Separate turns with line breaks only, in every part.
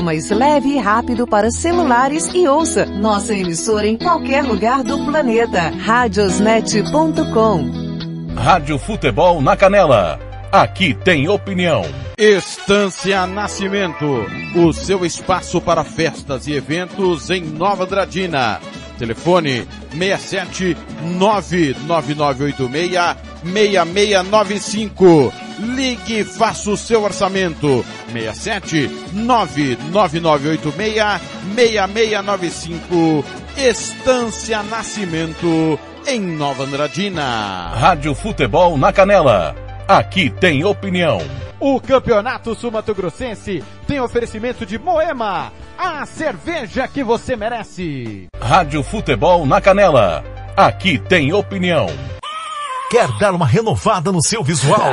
mais leve e rápido para celulares e ouça nossa emissora em qualquer lugar do planeta. Radiosnet.com
Rádio Futebol na Canela. Aqui tem opinião.
Estância Nascimento, o seu espaço para festas e eventos em Nova Andradina. Telefone 67 99986 6695. Ligue e faça o seu orçamento. 67 99986 6695. Estância Nascimento em Nova Andradina.
Rádio Futebol na Canela. Aqui tem opinião.
O Campeonato Sumato Grossense tem oferecimento de Moema, a cerveja que você merece.
Rádio Futebol na Canela. Aqui tem opinião.
Quer dar uma renovada no seu visual?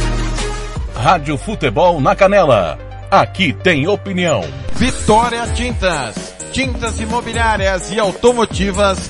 Rádio Futebol na Canela. Aqui tem opinião.
Vitória Tintas. Tintas imobiliárias e automotivas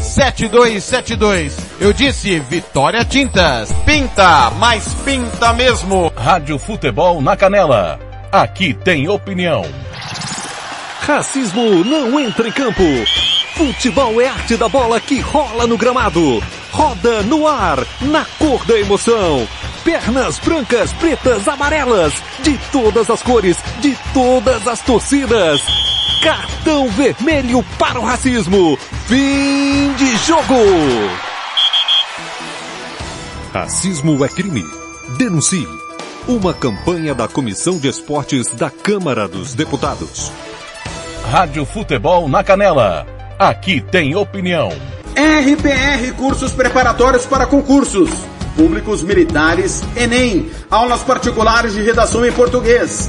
7272. Eu disse Vitória Tintas. Pinta, mas pinta mesmo.
Rádio Futebol na Canela. Aqui tem opinião.
Racismo não entra em campo. Futebol é arte da bola que rola no gramado. Roda no ar, na cor da emoção. Pernas brancas, pretas, amarelas, de todas as cores, de todas as torcidas. Cartão vermelho para o racismo. Fim de jogo. Racismo é crime. Denuncie. Uma campanha da Comissão de Esportes da Câmara dos Deputados.
Rádio Futebol na Canela. Aqui tem opinião.
RPR Cursos Preparatórios para Concursos. Públicos Militares, Enem. Aulas particulares de redação em português.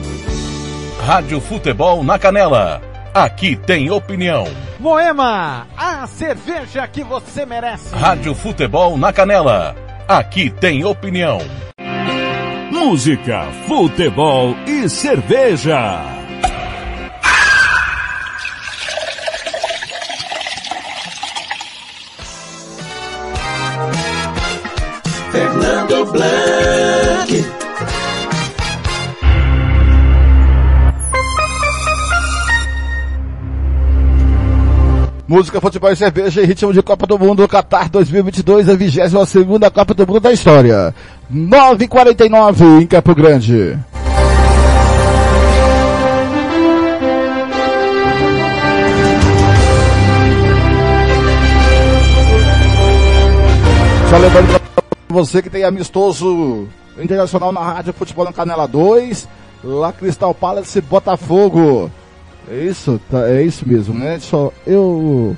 Rádio Futebol na Canela. Aqui tem opinião.
Moema, a cerveja que você merece.
Rádio Futebol na Canela. Aqui tem opinião.
Música, futebol e cerveja.
Fernando Blanc.
Música, futebol e cerveja em ritmo de Copa do Mundo, Qatar 2022, a 22 segunda Copa do Mundo da história. 9h49 em Campo Grande. Só lembrando pra você que tem amistoso internacional na Rádio Futebol na Canela 2, lá Cristal Palace Botafogo. É isso, tá, é isso mesmo, né? Só eu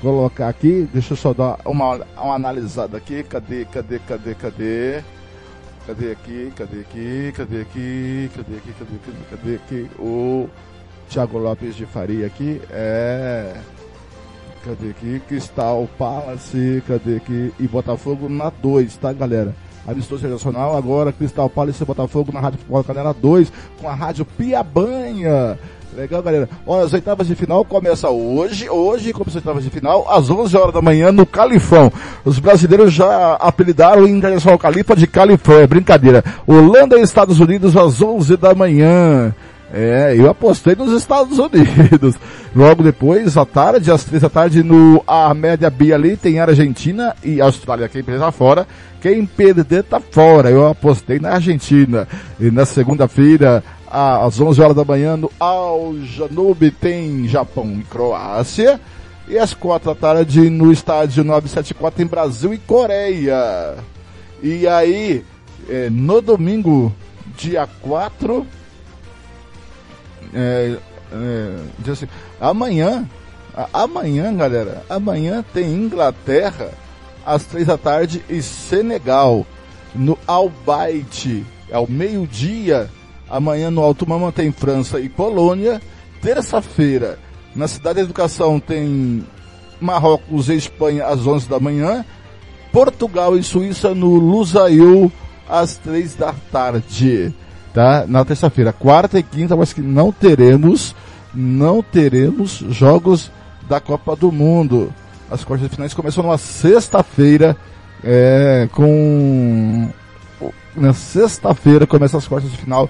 colocar aqui, deixa eu só dar uma, uma analisada aqui. Cadê, cadê, cadê, cadê? Cadê aqui, cadê aqui, cadê aqui, cadê aqui, cadê aqui, cadê aqui? O Thiago Lopes de Faria aqui é. cadê aqui? Cristal Palace, cadê aqui? E Botafogo na 2, tá, galera? Amistoso Internacional, agora Cristal Palace e Botafogo na Rádio Futebol Canela 2, com a Rádio Piabanha. Legal, galera. Olha, as oitavas de final começa hoje. Hoje começa as oitavas de final, às 11 horas da manhã, no Califão. Os brasileiros já apelidaram o Internacional Califa de Califão. É brincadeira. Holanda e Estados Unidos às 11 da manhã. É, eu apostei nos Estados Unidos. Logo depois, à tarde, às três da tarde, no a média B ali, tem Argentina e Austrália. Quem perder tá fora, quem perder tá fora. Eu apostei na Argentina. E na segunda-feira, às 11 horas da manhã, no Al Janube, tem Japão e Croácia. E às quatro da tarde, no estádio 974, tem Brasil e Coreia. E aí, é, no domingo, dia 4, é, é, assim, amanhã, amanhã, galera, amanhã tem Inglaterra às três da tarde e Senegal no Albaite ao meio-dia. Amanhã no Alto Mama tem França e Polônia. Terça-feira, na Cidade da Educação tem Marrocos e Espanha às 11 da manhã. Portugal e Suíça no Lusail às três da tarde tá? Na terça-feira, quarta e quinta, mas que não teremos, não teremos jogos da Copa do Mundo. As quartas finais começam numa sexta-feira, é, com na sexta-feira começa as quartas de final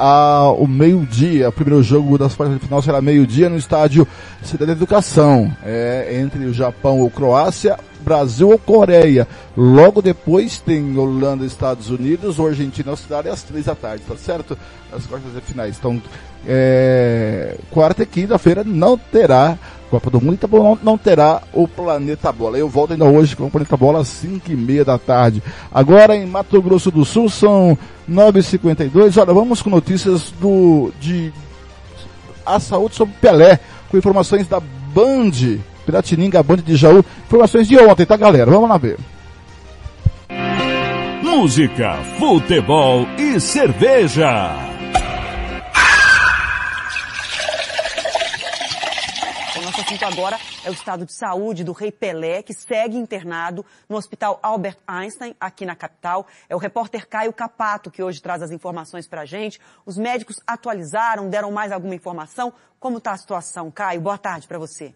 ao meio-dia. O primeiro jogo das quartas de final será meio-dia no estádio Cidade da Educação, é, entre o Japão ou Croácia, Brasil ou Coreia. Logo depois tem Holanda, Estados Unidos, ou Argentina, Austrália, às três da tarde, tá certo? As quartas de finais. Então, é, quarta e quinta-feira não terá Copa do Mundo, então não, não terá o Planeta Bola. Eu volto ainda hoje com o Planeta Bola às 5 e meia da tarde. Agora em Mato Grosso do Sul são 9h52. Olha, vamos com notícias do, de a saúde sobre Pelé, com informações da Band, Piratininga, Band de Jaú. Informações de ontem, tá galera? Vamos lá ver.
Música, futebol e cerveja.
Assunto agora é o estado de saúde do rei Pelé, que segue internado no Hospital Albert Einstein, aqui na capital. É o repórter Caio Capato que hoje traz as informações para a gente. Os médicos atualizaram, deram mais alguma informação? Como está a situação? Caio, boa tarde para você.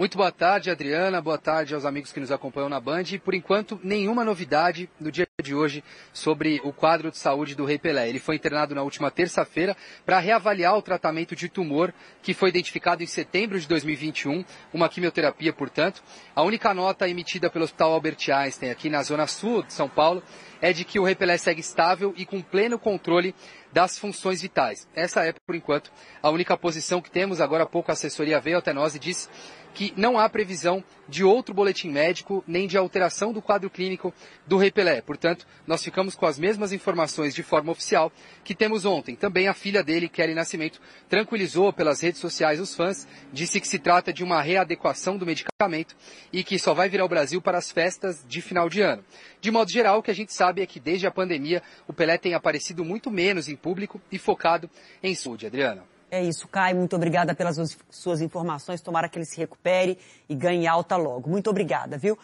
Muito boa tarde, Adriana. Boa tarde aos amigos que nos acompanham na Band. Por enquanto, nenhuma novidade no dia de hoje sobre o quadro de saúde do Rei Pelé. Ele foi internado na última terça-feira para reavaliar o tratamento de tumor que foi identificado em setembro de 2021, uma quimioterapia, portanto. A única nota emitida pelo Hospital Albert Einstein, aqui na zona sul de São Paulo, é de que o Rei Pelé segue estável e com pleno controle das funções vitais. Essa é, por enquanto, a única posição que temos. Agora há pouco a assessoria veio até nós e disse que não há previsão de outro boletim médico nem de alteração do quadro clínico do Rei Pelé. Portanto, nós ficamos com as mesmas informações de forma oficial que temos ontem. Também a filha dele, Kelly Nascimento, tranquilizou pelas redes sociais os fãs, disse que se trata de uma readequação do medicamento e que só vai vir ao Brasil para as festas de final de ano. De modo geral, o que a gente sabe é que desde a pandemia o Pelé tem aparecido muito menos em público e focado em saúde. Adriana.
É isso, Caio. Muito obrigada pelas suas informações. Tomara que ele se recupere e ganhe alta logo. Muito obrigada, viu?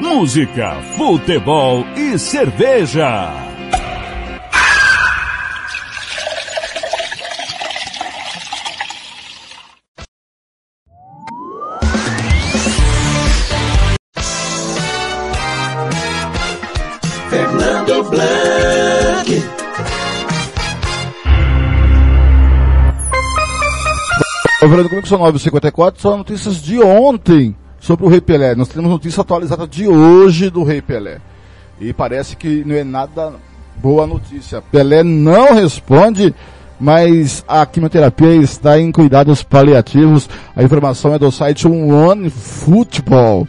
Música, futebol e cerveja.
Fernando,
comigo são 954, são notícias de ontem sobre o Rei Pelé. Nós temos notícia atualizada de hoje do Rei Pelé. E parece que não é nada boa notícia. Pelé não responde, mas a quimioterapia está em cuidados paliativos. A informação é do site One Football.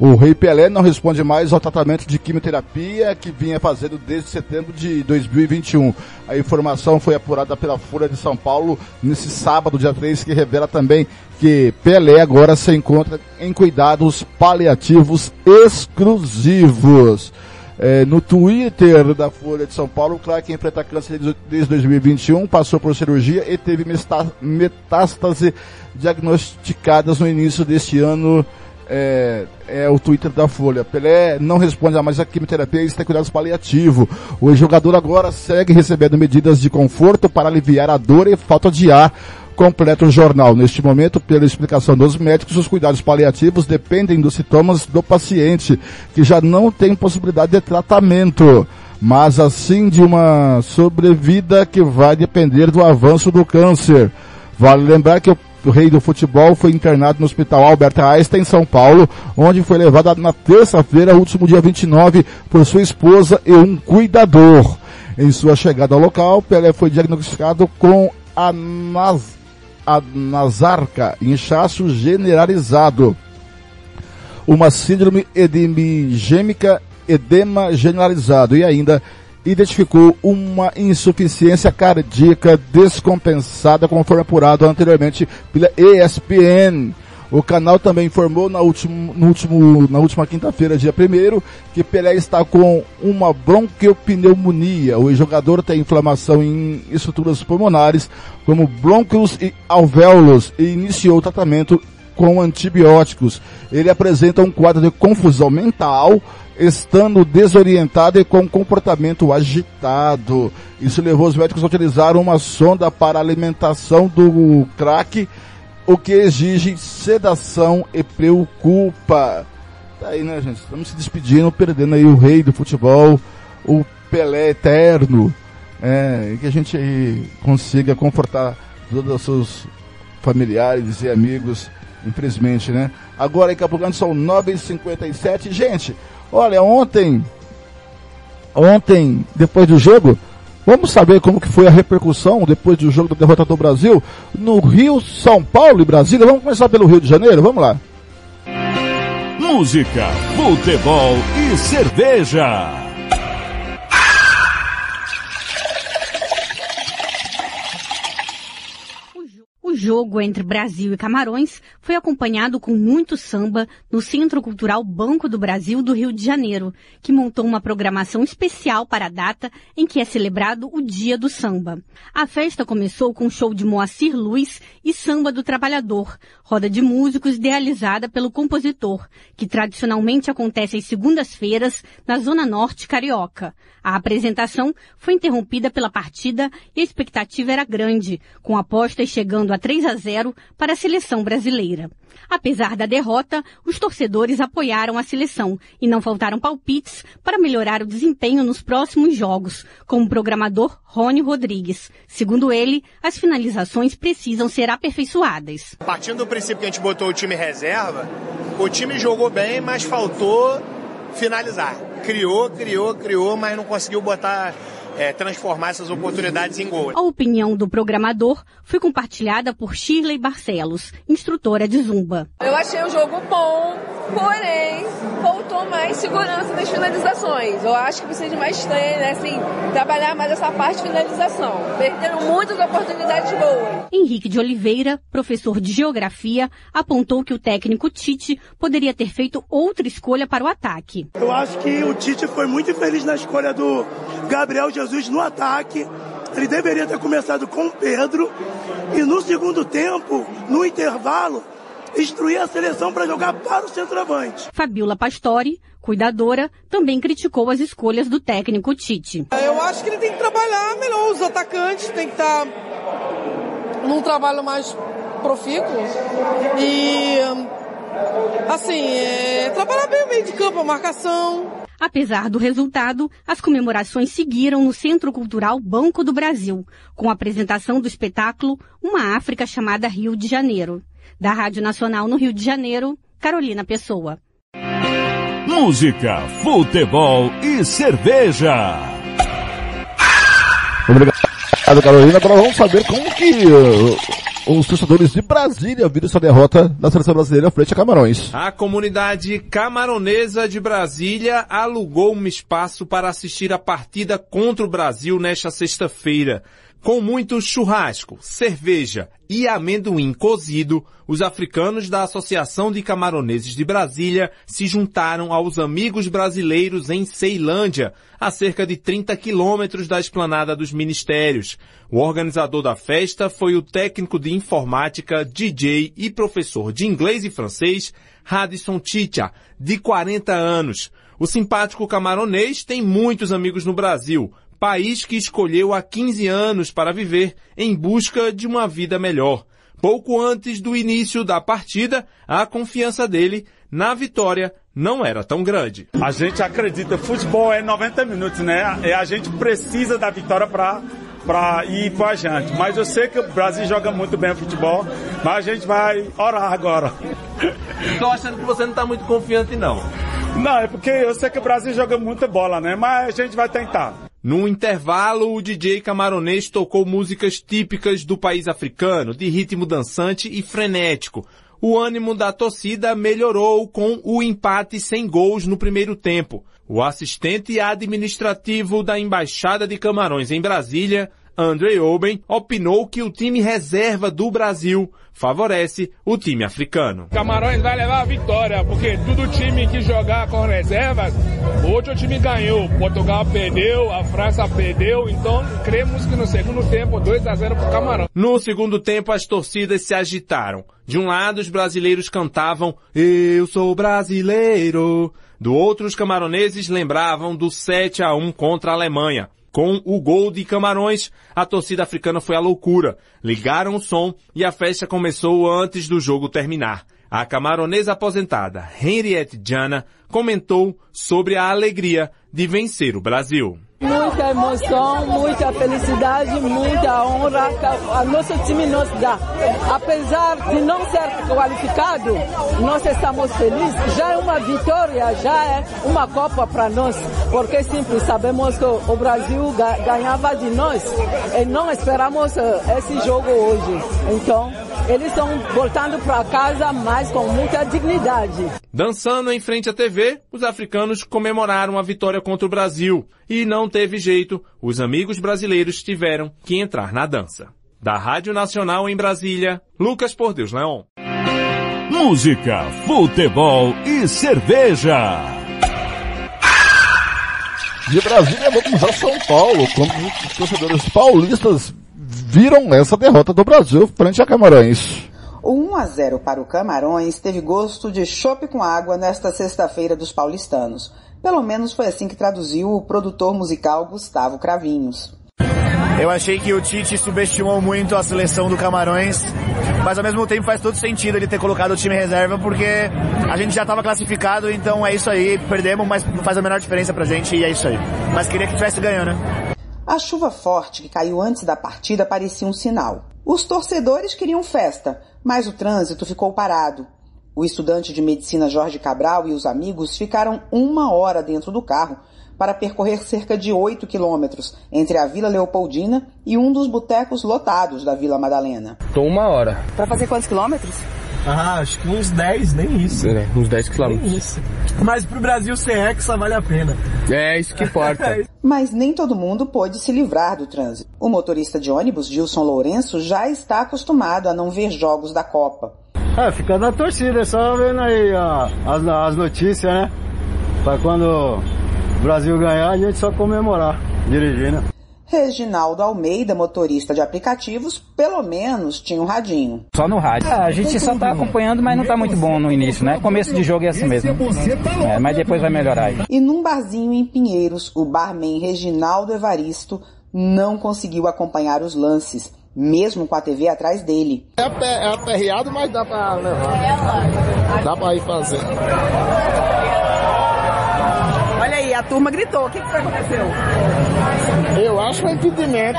O Rei Pelé não responde mais ao tratamento de quimioterapia que vinha fazendo desde setembro de 2021. A informação foi apurada pela Folha de São Paulo nesse sábado, dia 3, que revela também que Pelé agora se encontra em cuidados paliativos exclusivos. É, no Twitter da Folha de São Paulo, o craque enfrenta câncer desde 2021, passou por cirurgia e teve metástase diagnosticadas no início deste ano. É, é, o Twitter da Folha. Pelé não responde a mais a quimioterapia e está cuidados paliativos. O jogador agora segue recebendo medidas de conforto para aliviar a dor e falta de ar. Completa o jornal. Neste momento, pela explicação dos médicos, os cuidados paliativos dependem dos sintomas do paciente, que já não tem possibilidade de tratamento mas assim de uma sobrevida que vai depender do avanço do câncer. Vale lembrar que o o rei do futebol, foi internado no Hospital Albert Einstein, em São Paulo, onde foi levado na terça-feira, último dia 29, por sua esposa e um cuidador. Em sua chegada ao local, Pelé foi diagnosticado com a, nas, a nasarca, inchaço generalizado, uma síndrome edemigêmica, edema generalizado e ainda identificou uma insuficiência cardíaca descompensada, conforme apurado anteriormente pela ESPN. O canal também informou na, último, último, na última quinta-feira, dia 1 que Pelé está com uma bronquiopneumonia. O jogador tem inflamação em estruturas pulmonares, como brônquios e alvéolos, e iniciou o tratamento com antibióticos. Ele apresenta um quadro de confusão mental, estando desorientado e com comportamento agitado. Isso levou os médicos a utilizar uma sonda para alimentação do crack, o que exige sedação e preocupa. Tá aí, né, gente? Estamos se despedindo, perdendo aí o rei do futebol, o Pelé eterno. É, que a gente consiga confortar todos os seus familiares e amigos, infelizmente, né? Agora em Campo são 9h57. Gente, Olha, ontem, ontem, depois do jogo, vamos saber como que foi a repercussão depois do jogo da derrota do Brasil no Rio, São Paulo e Brasília. Vamos começar pelo Rio de Janeiro, vamos lá.
Música, futebol e cerveja.
jogo entre Brasil e Camarões foi acompanhado com muito samba no Centro Cultural Banco do Brasil do Rio de Janeiro, que montou uma programação especial para a data em que é celebrado o Dia do Samba. A festa começou com show de Moacir Luz e Samba do Trabalhador, roda de músicos idealizada pelo compositor, que tradicionalmente acontece às segundas-feiras na Zona Norte Carioca. A apresentação foi interrompida pela partida e a expectativa era grande, com apostas chegando a 3 a 0 para a seleção brasileira. Apesar da derrota, os torcedores apoiaram a seleção e não faltaram palpites para melhorar o desempenho nos próximos jogos, como o programador Rony Rodrigues. Segundo ele, as finalizações precisam ser aperfeiçoadas.
Partindo do princípio que a gente botou o time reserva, o time jogou bem, mas faltou finalizar. Criou, criou, criou, mas não conseguiu botar é, transformar essas oportunidades em gol.
A opinião do programador foi compartilhada por Shirley Barcelos, instrutora de Zumba.
Eu achei o jogo bom, porém faltou mais segurança nas finalizações. Eu acho que precisa de mais treino, né? assim, trabalhar mais essa parte de finalização. Perderam muitas oportunidades boas.
Henrique de Oliveira, professor de geografia, apontou que o técnico Tite poderia ter feito outra escolha para o ataque.
Eu acho que o Tite foi muito infeliz na escolha do Gabriel Jesus no ataque. Ele deveria ter começado com o Pedro e no segundo tempo, no intervalo, instruir a seleção para jogar para o centroavante.
Fabiola Pastori, cuidadora, também criticou as escolhas do técnico Tite.
Eu acho que ele tem que trabalhar melhor os atacantes, tem que estar num trabalho mais profícuo e assim, é, trabalhar bem o meio de campo, a marcação.
Apesar do resultado, as comemorações seguiram no Centro Cultural Banco do Brasil, com a apresentação do espetáculo Uma África chamada Rio de Janeiro. Da Rádio Nacional no Rio de Janeiro, Carolina Pessoa.
Música, futebol e cerveja.
Obrigado, Carolina. Agora vamos saber como que uh, os torcedores de Brasília viram essa derrota da seleção brasileira frente a Camarões.
A comunidade camaronesa de Brasília alugou um espaço para assistir a partida contra o Brasil nesta sexta-feira. Com muito churrasco, cerveja e amendoim cozido, os africanos da Associação de Camaroneses de Brasília se juntaram aos amigos brasileiros em Ceilândia, a cerca de 30 quilômetros da esplanada dos ministérios. O organizador da festa foi o técnico de informática, DJ e professor de inglês e francês, Radisson Ticha, de 40 anos. O simpático camaronês tem muitos amigos no Brasil, país que escolheu há 15 anos para viver em busca de uma vida melhor. Pouco antes do início da partida, a confiança dele na vitória não era tão grande.
A gente acredita, futebol é 90 minutos, né? E a gente precisa da vitória para para ir para gente. Mas eu sei que o Brasil joga muito bem futebol, mas a gente vai orar agora.
Estou achando que você não está muito confiante não.
Não, é porque eu sei que o Brasil joga muita bola, né? Mas a gente vai tentar.
No intervalo, o DJ camaronês tocou músicas típicas do país africano, de ritmo dançante e frenético. O ânimo da torcida melhorou com o empate sem gols no primeiro tempo. O assistente administrativo da Embaixada de Camarões em Brasília, Andre Oben, opinou que o time reserva do Brasil favorece o time africano.
Camarões vai levar a vitória, porque todo time que jogar com reservas, hoje o time ganhou. Portugal perdeu, a França perdeu, então cremos que no segundo tempo 2 a 0 para Camarões.
No segundo tempo as torcidas se agitaram. De um lado os brasileiros cantavam Eu sou brasileiro. Do outro os camaroneses lembravam do 7 a 1 contra a Alemanha. Com o gol de Camarões, a torcida africana foi à loucura. Ligaram o som e a festa começou antes do jogo terminar. A camaronesa aposentada Henriette Jana comentou sobre a alegria de vencer o Brasil.
Muita emoção, muita felicidade, muita honra que o nosso time nos dá. Apesar de não ser qualificado, nós estamos felizes. Já é uma vitória, já é uma Copa para nós. Porque simples, sabemos que o Brasil ganhava de nós e não esperamos eh, esse jogo hoje. Então, eles estão voltando para casa, mas com muita dignidade.
Dançando em frente à TV, os africanos comemoraram a vitória contra o Brasil. E não teve jeito, os amigos brasileiros tiveram que entrar na dança. Da Rádio Nacional em Brasília, Lucas Por Deus Leão.
Música, futebol e cerveja.
De Brasília, vamos a São Paulo, como os torcedores paulistas viram essa derrota do Brasil frente a Camarões.
O 1 a 0 para o Camarões teve gosto de chope com água nesta sexta-feira dos paulistanos. Pelo menos foi assim que traduziu o produtor musical Gustavo Cravinhos.
Eu achei que o Tite subestimou muito a seleção do Camarões, mas ao mesmo tempo faz todo sentido ele ter colocado o time reserva, porque a gente já estava classificado, então é isso aí, perdemos, mas não faz a menor diferença pra gente e é isso aí. Mas queria que tivesse ganho, né?
A chuva forte que caiu antes da partida parecia um sinal. Os torcedores queriam festa, mas o trânsito ficou parado. O estudante de medicina Jorge Cabral e os amigos ficaram uma hora dentro do carro para percorrer cerca de 8 quilômetros entre a Vila Leopoldina e um dos botecos lotados da Vila Madalena.
Tô uma hora.
Para fazer quantos quilômetros?
Ah, acho que uns 10, nem isso. É, uns 10 quilômetros. isso. Mas pro Brasil ser hexa vale a pena. É, isso que importa.
Mas nem todo mundo pôde se livrar do trânsito. O motorista de ônibus, Gilson Lourenço, já está acostumado a não ver jogos da Copa.
É, fica na torcida, só vendo aí ó, as, as notícias, né? Pra quando o Brasil ganhar, a gente só comemorar, dirigindo.
Reginaldo Almeida, motorista de aplicativos, pelo menos tinha um radinho.
Só no rádio. É, a gente só tá acompanhando, mas não tá muito bom no início, né? Começo de jogo é assim mesmo. É, mas depois vai melhorar aí.
E num barzinho em Pinheiros, o barman Reginaldo Evaristo não conseguiu acompanhar os lances, mesmo com a TV atrás dele.
É, é aperreado, mas dá pra levar. Dá pra ir fazer.
Olha aí, a turma gritou. O que, que foi que aconteceu?
Eu acho um impedimento.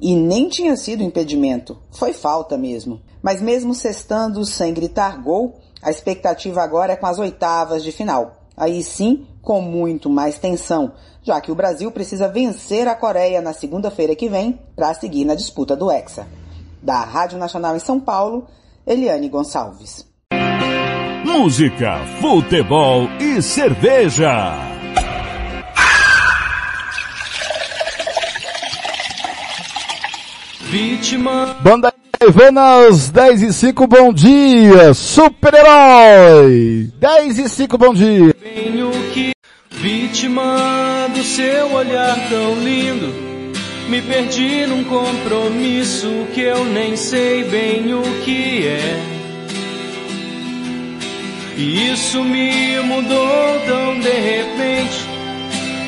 E nem tinha sido impedimento, foi falta mesmo. Mas mesmo cestando sem gritar gol, a expectativa agora é com as oitavas de final. Aí sim, com muito mais tensão, já que o Brasil precisa vencer a Coreia na segunda-feira que vem para seguir na disputa do Hexa. Da Rádio Nacional em São Paulo, Eliane Gonçalves.
Música, futebol e cerveja.
Vítima.
Banda Venas 10 e 5, bom dia. Super-herói. 10 e 5, bom dia.
Venho que vítima do seu olhar tão lindo. Me perdi num compromisso que eu nem sei bem o que é. E isso me mudou tão de repente.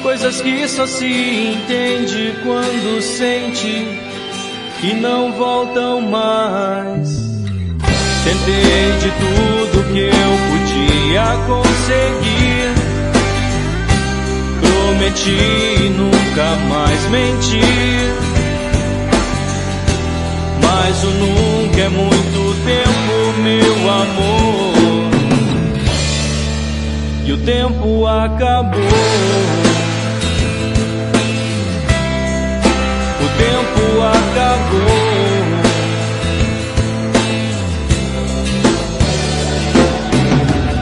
Coisas que só se entende quando sente e não voltam mais. Tentei de tudo que eu podia conseguir. Prometi nunca mais mentir. Mas o nunca é muito tempo, meu amor. E o tempo acabou. tempo acabou.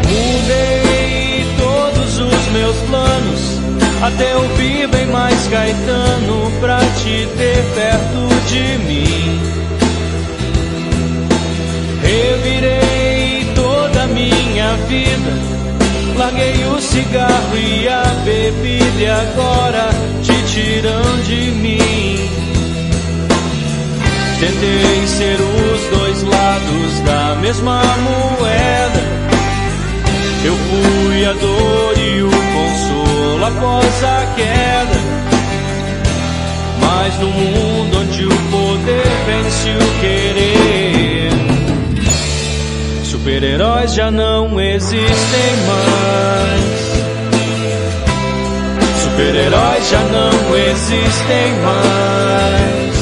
Mudei todos os meus planos, até ouvir bem mais Caetano pra te ter perto de mim. Revirei toda a minha vida. Larguei o cigarro e a bebida e agora te tiram de mim. Tentei ser os dois lados da mesma moeda. Eu fui a dor e o consolo após a queda. Mas no mundo onde o poder vence o querer, super-heróis já não existem mais. Super-heróis já não existem mais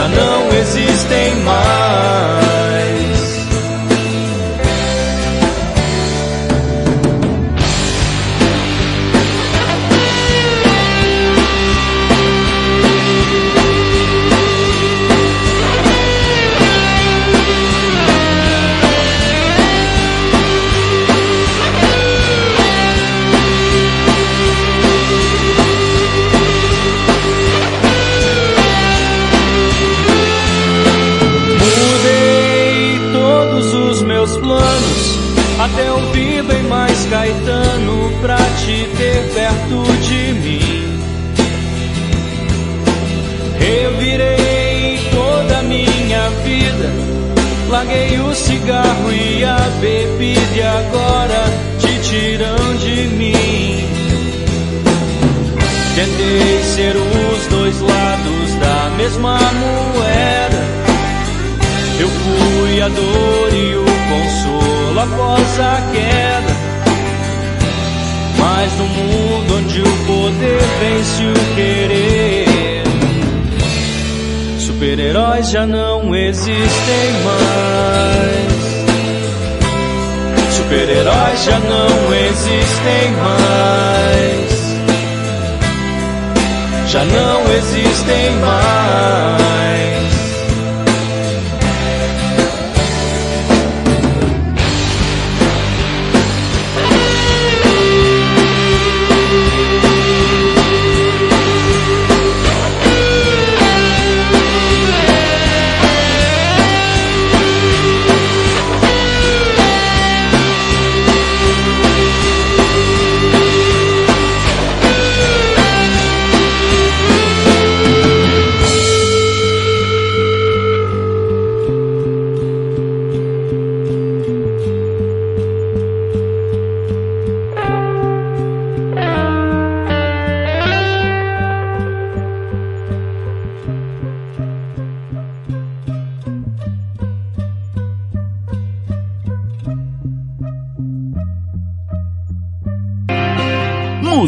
já não existem mais. Agora te tiram de mim. Tentei ser os dois lados da mesma moeda. Eu fui a dor e o consolo após a queda. Mas no mundo onde o poder vence o querer, super-heróis já não existem mais. Super-heróis já não existem mais. Já não existem mais.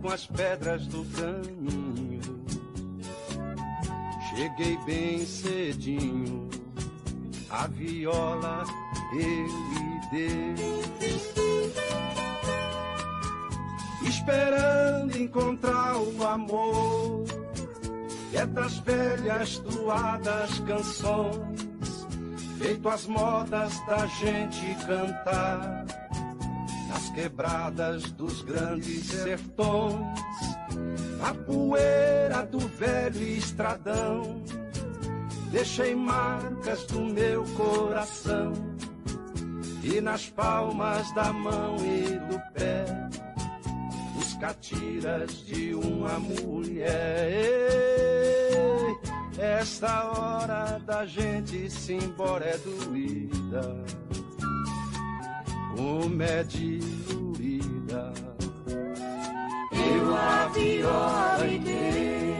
Com as pedras do caminho. Cheguei bem cedinho a viola eu lhe dei. Esperando encontrar o amor, que é velhas doadas canções, feito as modas da gente cantar, quebradas dos grandes sertões, na poeira do velho estradão Deixei marcas do meu coração e nas palmas da mão e do pé os catiras de uma mulher. Ei, esta hora da gente se embora é doída, como é diluída. Eu a viola e Deus.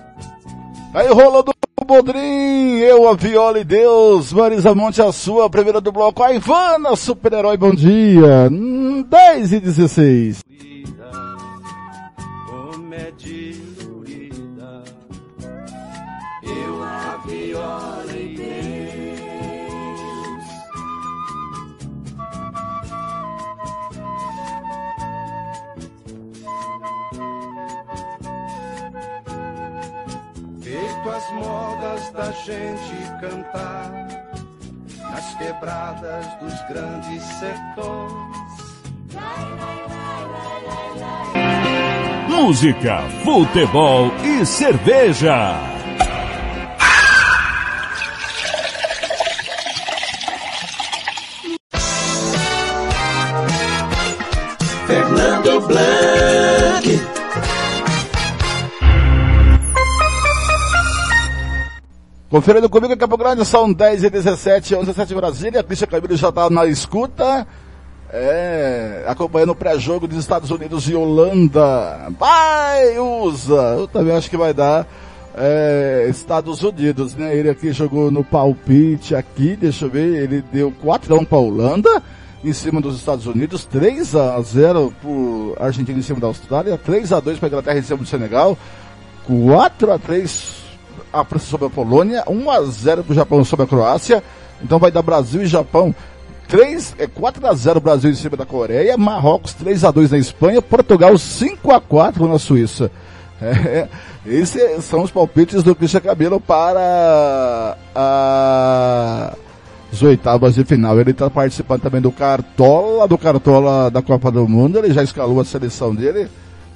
Aí rola do Bodrim, eu, a Viola e Deus, Marisa Monte, a sua, primeira do bloco, a Ivana, super-herói, bom dia, hum, 10 e 16.
Da gente cantar nas quebradas dos grandes sertões.
Música, futebol e cerveja.
Fernando Blanc.
Conferindo comigo em Campo Grande, são 10 e 17, 11 e 17 Brasília, Cristian Camilo já está na escuta, é, acompanhando o pré-jogo dos Estados Unidos e Holanda. Vai, usa! Eu também acho que vai dar é, Estados Unidos, né? Ele aqui jogou no palpite aqui, deixa eu ver, ele deu 4x1 para a Holanda, em cima dos Estados Unidos, 3 a 0 para Argentina em cima da Austrália, 3 a 2 para Inglaterra em cima do Senegal, 4 a 3 a França sobre a Polônia, 1 a 0 para o Japão sobre a Croácia. Então vai dar Brasil e Japão 3, é 4 a 0 Brasil em cima da Coreia, Marrocos 3 a 2 na Espanha, Portugal 5 a 4 na Suíça. É, esses são os palpites do Christian Cabelo para a as oitavas de final. Ele está participando também do Cartola, do Cartola da Copa do Mundo. Ele já escalou a seleção dele.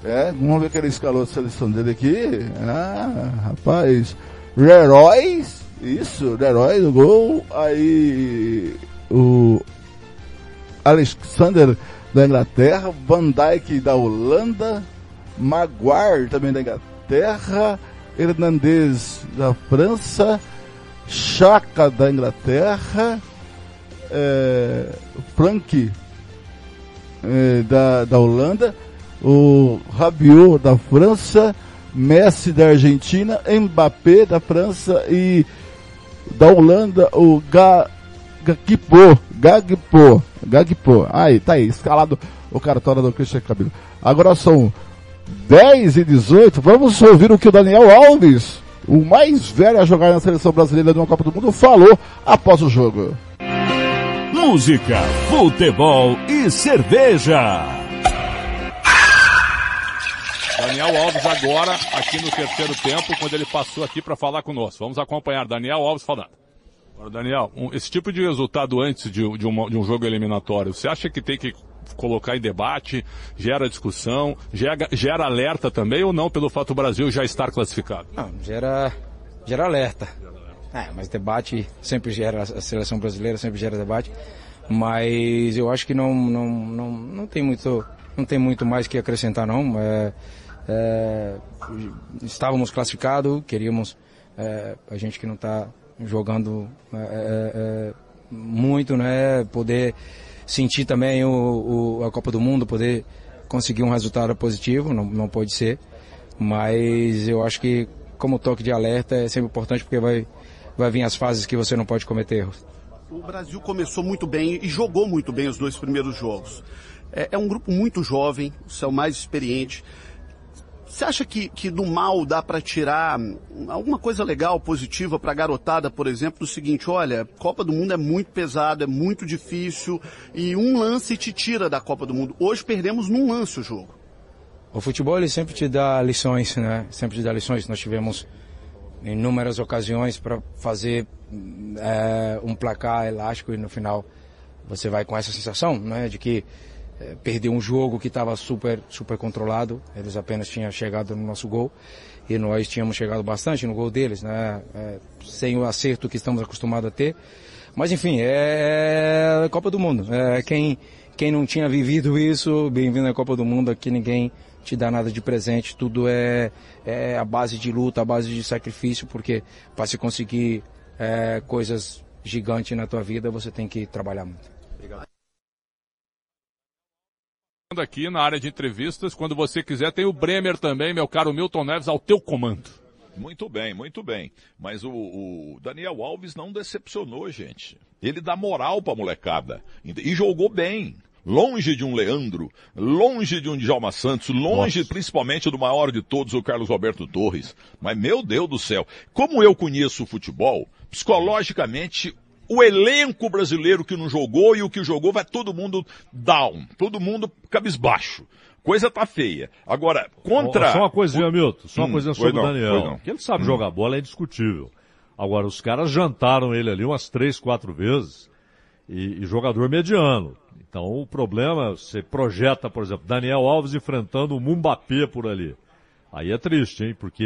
É, vamos ver que ele escalou a seleção dele aqui. Ah, rapaz. Heróis, isso, Heróis no gol. Aí o Alexander da Inglaterra, Van Dijk da Holanda, Maguire também da Inglaterra, Hernandez da França, Chaka da Inglaterra, é, Frank é, da, da Holanda, o Rabiot da França, Messi da Argentina, Mbappé da França e da Holanda o Ga, Gagpo, Gagpo, Gagpo. Aí, tá aí, escalado o cartório do Christian Cabelo. Agora são 10 e 18, vamos ouvir o que o Daniel Alves o mais velho a jogar na seleção brasileira de uma Copa do Mundo, falou após o jogo.
Música, futebol e cerveja.
Daniel Alves agora aqui no terceiro tempo, quando ele passou aqui para falar conosco. Vamos acompanhar Daniel Alves falando. Agora, Daniel, um, esse tipo de resultado antes de, de, uma, de um jogo eliminatório, você acha que tem que colocar em debate, gera discussão, gera, gera alerta também ou não pelo fato do Brasil já estar classificado?
Não, gera, gera alerta. É, mas debate sempre gera, a seleção brasileira sempre gera debate, mas eu acho que não, não, não, não tem muito, não tem muito mais que acrescentar não. É, é, estávamos classificados, queríamos, é, a gente que não está jogando é, é, é, muito, né, poder sentir também o, o, a Copa do Mundo, poder conseguir um resultado positivo, não, não pode ser. Mas eu acho que como toque de alerta é sempre importante porque vai, vai vir as fases que você não pode cometer erros.
O Brasil começou muito bem e jogou muito bem os dois primeiros jogos. É, é um grupo muito jovem, são mais experientes. Você acha que, que do mal dá para tirar alguma coisa legal, positiva para a garotada, por exemplo, do seguinte, olha, Copa do Mundo é muito pesado, é muito difícil e um lance te tira da Copa do Mundo. Hoje perdemos num lance o jogo.
O futebol ele sempre te dá lições, né? Sempre te dá lições. Nós tivemos inúmeras ocasiões para fazer é, um placar elástico e no final você vai com essa sensação, né? De que perdeu um jogo que estava super, super controlado. Eles apenas tinham chegado no nosso gol e nós tínhamos chegado bastante no gol deles, né? É, sem o acerto que estamos acostumados a ter. Mas enfim, é, é Copa do Mundo. É, quem, quem não tinha vivido isso, bem-vindo à Copa do Mundo. Aqui ninguém te dá nada de presente, tudo é, é a base de luta, a base de sacrifício, porque para se conseguir é, coisas gigantes na tua vida, você tem que trabalhar muito. Obrigado
aqui na área de entrevistas. Quando você quiser, tem o Bremer também, meu caro Milton Neves, ao teu comando.
Muito bem, muito bem. Mas o, o Daniel Alves não decepcionou, gente. Ele dá moral pra molecada. E jogou bem. Longe de um Leandro, longe de um Djalma Santos, longe Nossa. principalmente do maior de todos, o Carlos Alberto Torres. Mas meu Deus do céu, como eu conheço o futebol, psicologicamente o elenco brasileiro que não jogou e o que jogou vai todo mundo down, todo mundo cabisbaixo. Coisa tá feia. Agora, contra...
Só uma coisinha, Milton, só uma hum, coisinha sobre não, o Daniel. Que ele sabe hum. jogar bola é indiscutível. Agora, os caras jantaram ele ali umas três, quatro vezes e, e jogador mediano. Então, o problema, você projeta, por exemplo, Daniel Alves enfrentando o Mumbapê por ali. Aí é triste, hein? Porque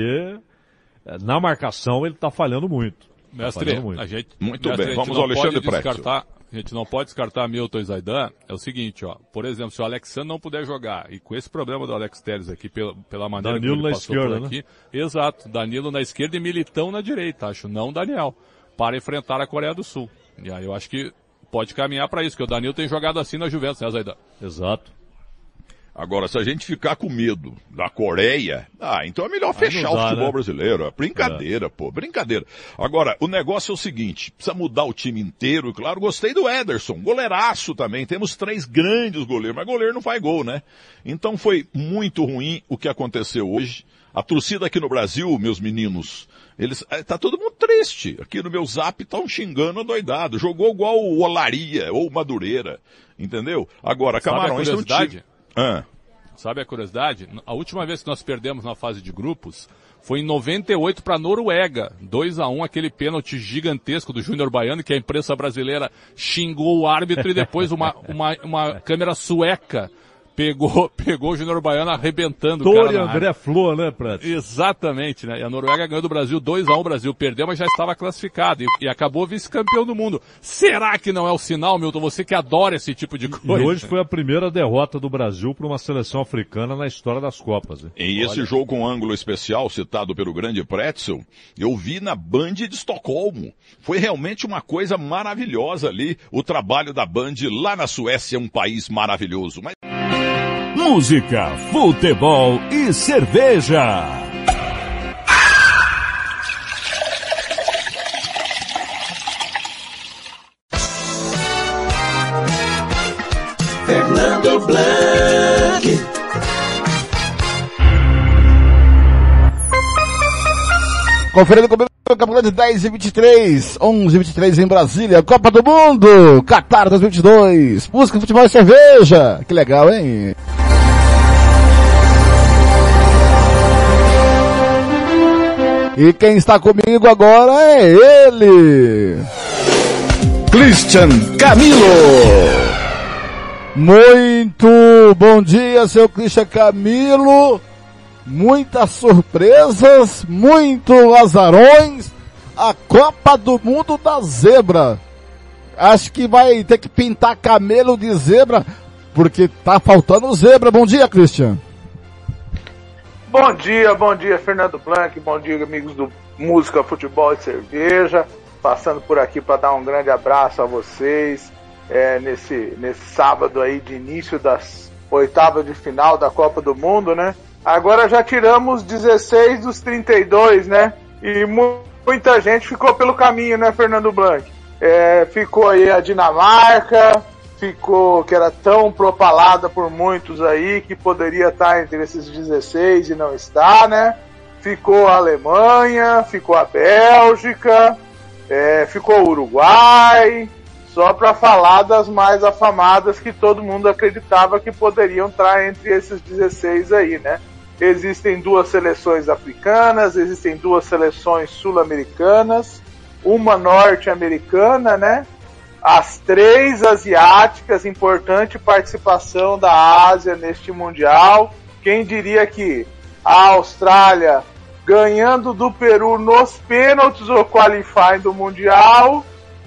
eh, na marcação ele tá falhando muito.
Mestre, a gente,
muito
mestre,
bem, vamos ao Alexandre
descartar, A gente não pode descartar Milton e Zaidan. É o seguinte, ó. Por exemplo, se o Alexandre não puder jogar, e com esse problema do Alex Teres aqui, pela, pela maneira
Danilo
que ele passou
esquerda,
por aqui.
Né?
Exato. Danilo na esquerda e Militão na direita, acho. Não Daniel. Para enfrentar a Coreia do Sul. E aí eu acho que pode caminhar para isso, que o Danilo tem jogado assim na Juventus, né, Zaidan?
Exato.
Agora, se a gente ficar com medo da Coreia, ah, então é melhor fechar dá, o futebol né? brasileiro. É brincadeira, é. pô, brincadeira. Agora, o negócio é o seguinte, precisa mudar o time inteiro, claro, gostei do Ederson, goleiraço também, temos três grandes goleiros, mas goleiro não faz gol, né? Então foi muito ruim o que aconteceu hoje. A torcida aqui no Brasil, meus meninos, eles, é, tá todo mundo triste. Aqui no meu zap estão xingando doidado. Jogou igual o Olaria ou o Madureira. Entendeu? Agora, Camarões não tinha...
Ah. sabe a curiosidade? A última vez que nós perdemos na fase de grupos foi em 98 para Noruega, 2 a 1 aquele pênalti gigantesco do Júnior Baiano que a imprensa brasileira xingou o árbitro e depois uma, uma, uma câmera sueca pegou, pegou o Júnior Baiano arrebentando
Tori o André Flor, né, Prato?
Exatamente, né? E a Noruega ganhou do Brasil 2 a 1 o Brasil perdeu, mas já estava classificado e, e acabou vice-campeão do mundo. Será que não é o sinal, Milton? Você que adora esse tipo de coisa.
E hoje foi a primeira derrota do Brasil para uma seleção africana na história das Copas. Hein?
E esse jogo com ângulo especial citado pelo grande Pretzel, eu vi na Band de Estocolmo. Foi realmente uma coisa maravilhosa ali, o trabalho da Band lá na Suécia, um país maravilhoso. Mas
música, futebol e cerveja.
Fernando Blanc.
Conferindo comigo no campeonato de 10 e 23, 11 e 23 em Brasília, Copa do Mundo, Qatar 2022, música, futebol e cerveja. Que legal, hein? E quem está comigo agora é ele! Christian Camilo! Muito bom dia, seu Christian Camilo! Muitas surpresas, muito azarões, a Copa do Mundo da Zebra. Acho que vai ter que pintar camelo de zebra, porque tá faltando zebra. Bom dia, Christian.
Bom dia, bom dia, Fernando Blanc, bom dia, amigos do Música, Futebol e Cerveja. Passando por aqui para dar um grande abraço a vocês é, nesse, nesse sábado aí de início das oitavas de final da Copa do Mundo, né? Agora já tiramos 16 dos 32, né? E mu muita gente ficou pelo caminho, né, Fernando Blanc? É, ficou aí a Dinamarca, ficou, que era tão propalada por muitos aí, que poderia estar entre esses 16 e não está, né? Ficou a Alemanha, ficou a Bélgica, é, ficou o Uruguai, só para falar das mais afamadas que todo mundo acreditava que poderiam estar entre esses 16 aí, né? Existem duas seleções africanas, existem duas seleções sul-americanas, uma norte-americana, né? As três asiáticas, importante participação da Ásia neste Mundial. Quem diria que a Austrália ganhando do Peru nos pênaltis ou qualifying do Mundial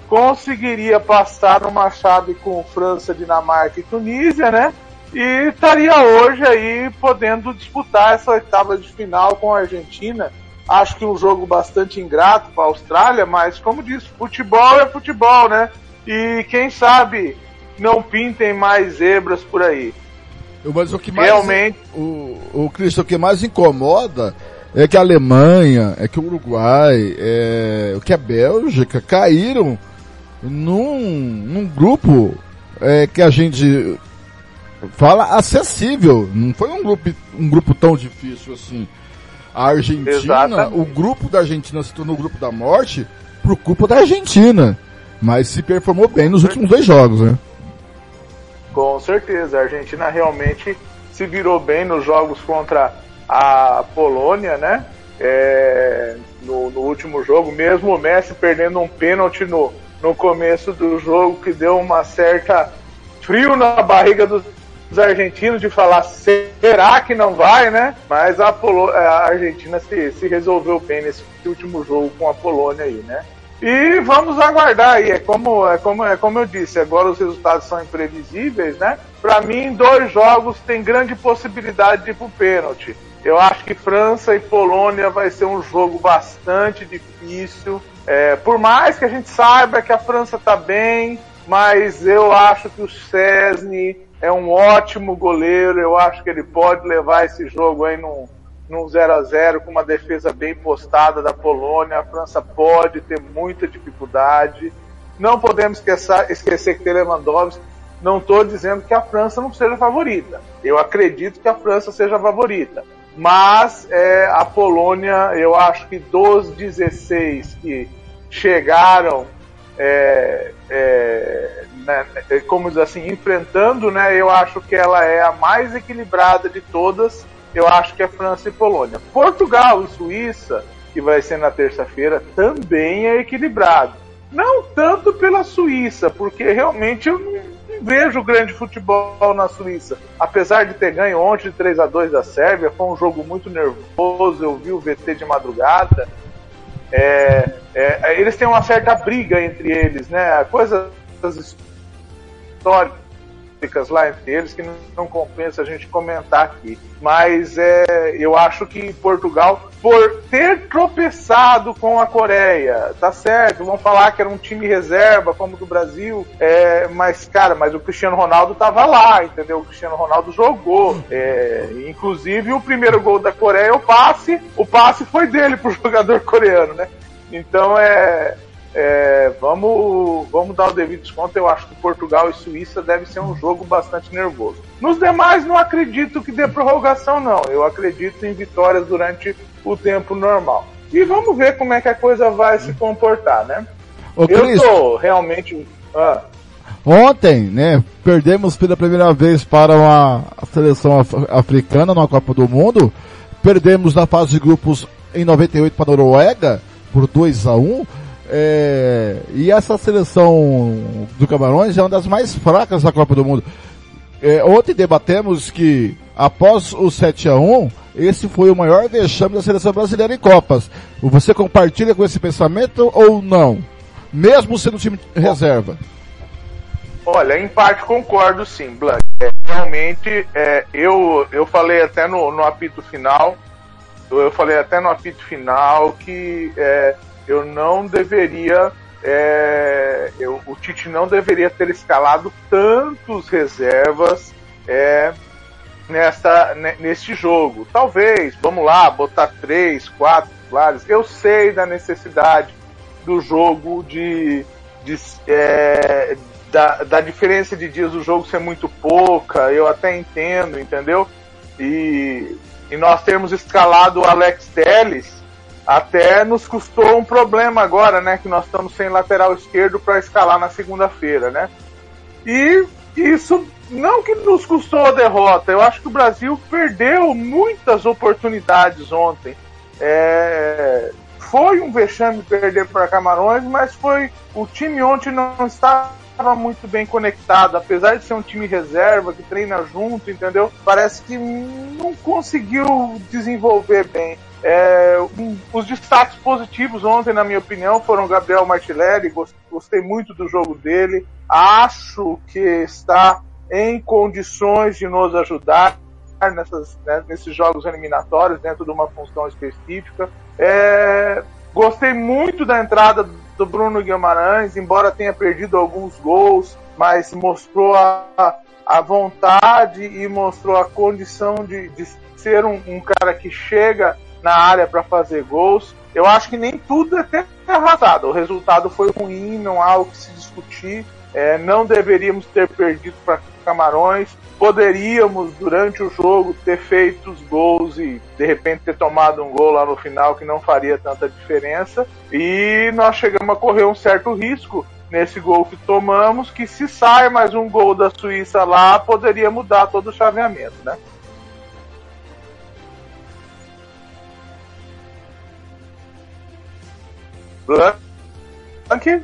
conseguiria passar uma chave com França, Dinamarca e Tunísia, né? E estaria hoje aí podendo disputar essa oitava de final com a Argentina. Acho que um jogo bastante ingrato para a Austrália, mas como disse, futebol é futebol, né? E quem sabe não pintem mais zebras por aí.
Mas o que mais, Realmente. O, o Cristo, o que mais incomoda é que a Alemanha, é que o Uruguai, é, que a Bélgica caíram num, num grupo é, que a gente fala acessível. Não foi um grupo, um grupo tão difícil assim. A Argentina, Exatamente. o grupo da Argentina se tornou o grupo da morte por culpa da Argentina mas se performou bem nos últimos dois jogos, né?
Com certeza, a Argentina realmente se virou bem nos jogos contra a Polônia, né? É, no, no, último jogo, mesmo o Messi perdendo um pênalti no, no começo do jogo, que deu uma certa frio na barriga dos, argentinos de falar será que não vai, né? Mas a, Polo, a Argentina se, se resolveu bem nesse último jogo com a Polônia aí, né? E vamos aguardar aí. É como, é, como, é como eu disse, agora os resultados são imprevisíveis, né? Para mim, dois jogos tem grande possibilidade de ir pro pênalti. Eu acho que França e Polônia vai ser um jogo bastante difícil. É, por mais que a gente saiba que a França tá bem, mas eu acho que o Cesny é um ótimo goleiro. Eu acho que ele pode levar esse jogo aí num, num 0 a 0 com uma defesa bem postada da Polônia. A França pode ter muita dificuldade. Não podemos esquecer, esquecer que tem Lewandowski. Não estou dizendo que a França não seja favorita. Eu acredito que a França seja favorita. Mas é, a Polônia, eu acho que dos 16 que chegaram é, é, né, é, como diz assim, enfrentando, né, eu acho que ela é a mais equilibrada de todas. Eu acho que é França e Polônia. Portugal e Suíça, que vai ser na terça-feira, também é equilibrado. Não tanto pela Suíça, porque realmente eu não vejo grande futebol na Suíça. Apesar de ter ganho ontem de 3 a 2 da Sérvia, foi um jogo muito nervoso. Eu vi o VT de madrugada. É, é, eles têm uma certa briga entre eles, né? Coisas históricas lá entre eles que não, não, compensa a gente comentar aqui. Mas é, eu acho que Portugal, por ter tropeçado com a Coreia, tá certo, vão falar que era um time reserva, como do Brasil, é, mas, cara, mas o Cristiano Ronaldo tava lá, entendeu? O Cristiano Ronaldo jogou. É, inclusive, o primeiro gol da Coreia, o passe, o passe foi dele pro jogador coreano, né? Então é, é, vamos, vamos dar o devido desconto. Eu acho que Portugal e Suíça deve ser um jogo bastante nervoso. Nos demais, não acredito que dê prorrogação, não. Eu acredito em vitórias durante o tempo normal. E vamos ver como é que a coisa vai se comportar, né?
Ô,
eu tô realmente. Ah.
Ontem, né, perdemos pela primeira vez para uma seleção af africana na Copa do Mundo. Perdemos na fase de grupos em 98 para a Noruega por 2 a 1 é, e essa seleção do Camarões é uma das mais fracas da Copa do Mundo. É, ontem debatemos que após o 7 a 1 esse foi o maior vexame da seleção brasileira em Copas. Você compartilha com esse pensamento ou não? Mesmo sendo time reserva?
Olha, em parte concordo sim, Blanc. É, realmente, é, eu, eu falei até no, no apito final, eu falei até no apito final que é, eu não deveria. É, eu, o Tite não deveria ter escalado tantos reservas é, neste jogo. Talvez, vamos lá, botar três, quatro titulares. Eu sei da necessidade do jogo de, de é, da, da diferença de dias do jogo ser muito pouca. Eu até entendo, entendeu? E, e nós termos escalado o Alex Telles até nos custou um problema agora, né? Que nós estamos sem lateral esquerdo para escalar na segunda-feira, né? E isso não que nos custou a derrota, eu acho que o Brasil perdeu muitas oportunidades ontem. É, foi um vexame perder para Camarões, mas foi o time ontem não estava muito bem conectado, apesar de ser um time reserva que treina junto, entendeu? Parece que não conseguiu desenvolver bem. É, um, os destaques positivos ontem, na minha opinião, foram Gabriel Martinelli, gostei muito do jogo dele, acho que está em condições de nos ajudar nessas, né, nesses jogos eliminatórios, dentro de uma função específica. É, gostei muito da entrada do Bruno Guimarães, embora tenha perdido alguns gols, mas mostrou a, a vontade e mostrou a condição de, de ser um, um cara que chega na área para fazer gols. Eu acho que nem tudo é ter arrasado. O resultado foi ruim, não há o que se discutir. É, não deveríamos ter perdido para Camarões. Poderíamos, durante o jogo, ter feito os gols e de repente ter tomado um gol lá no final que não faria tanta diferença. E nós chegamos a correr um certo risco nesse gol que tomamos, que se sai mais um gol da Suíça lá, poderia mudar todo o chaveamento, né? Blank.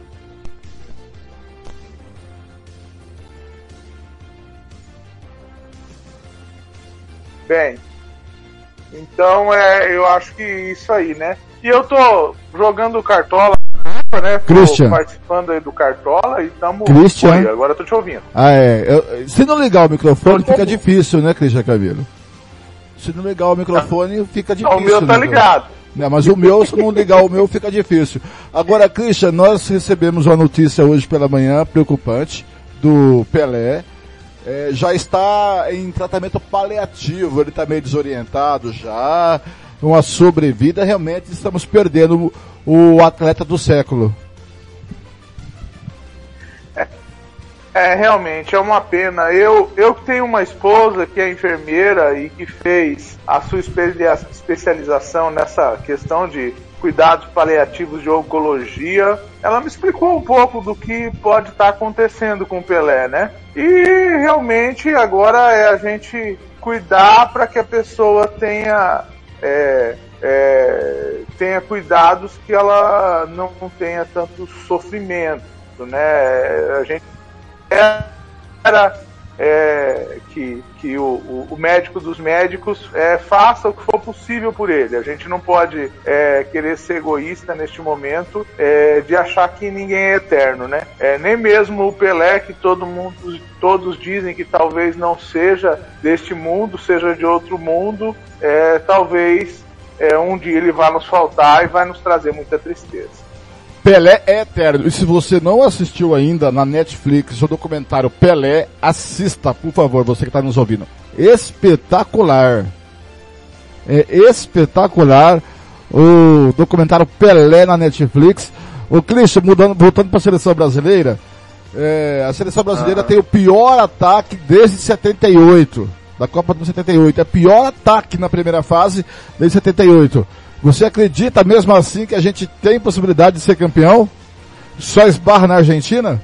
Bem, então é, eu acho que isso aí, né? E eu tô jogando Cartola, né?
Christian.
participando aí do Cartola e tamo.
Christian.
Agora eu tô te ouvindo.
Ah, é. Eu, se não ligar o microfone, fica difícil, né, Christian Camilo? Se não ligar o microfone, fica difícil.
O meu tá
né,
ligado.
Né, mas o meu, se não ligar o meu, fica difícil. Agora, Christian, nós recebemos uma notícia hoje pela manhã preocupante do Pelé. É, já está em tratamento paliativo, ele está meio desorientado já, uma sobrevida, realmente estamos perdendo o, o atleta do século.
É, realmente, é uma pena. Eu, eu tenho uma esposa que é enfermeira e que fez a sua especialização nessa questão de cuidados paliativos de oncologia. Ela me explicou um pouco do que pode estar acontecendo com o Pelé, né? E realmente agora é a gente cuidar para que a pessoa tenha é, é, tenha cuidados que ela não tenha tanto sofrimento, né? A gente era é, que, que o, o, o, médico dos médicos é, faça o que for possível por ele. A gente não pode é, querer ser egoísta neste momento é, de achar que ninguém é eterno, né? É, nem mesmo o Pelé, que todo mundo, todos dizem que talvez não seja deste mundo, seja de outro mundo, é, talvez um dia ele vá nos faltar e vai nos trazer muita tristeza.
Pelé é eterno. E se você não assistiu ainda na Netflix o documentário Pelé, assista, por favor, você que está nos ouvindo. Espetacular. É espetacular o documentário Pelé na Netflix. O Cristian, mudando, voltando para a seleção brasileira, é, a seleção brasileira ah. tem o pior ataque desde 78, da Copa do 78. É o pior ataque na primeira fase desde 78. Você acredita mesmo assim que a gente tem possibilidade de ser campeão? Só esbarra na Argentina?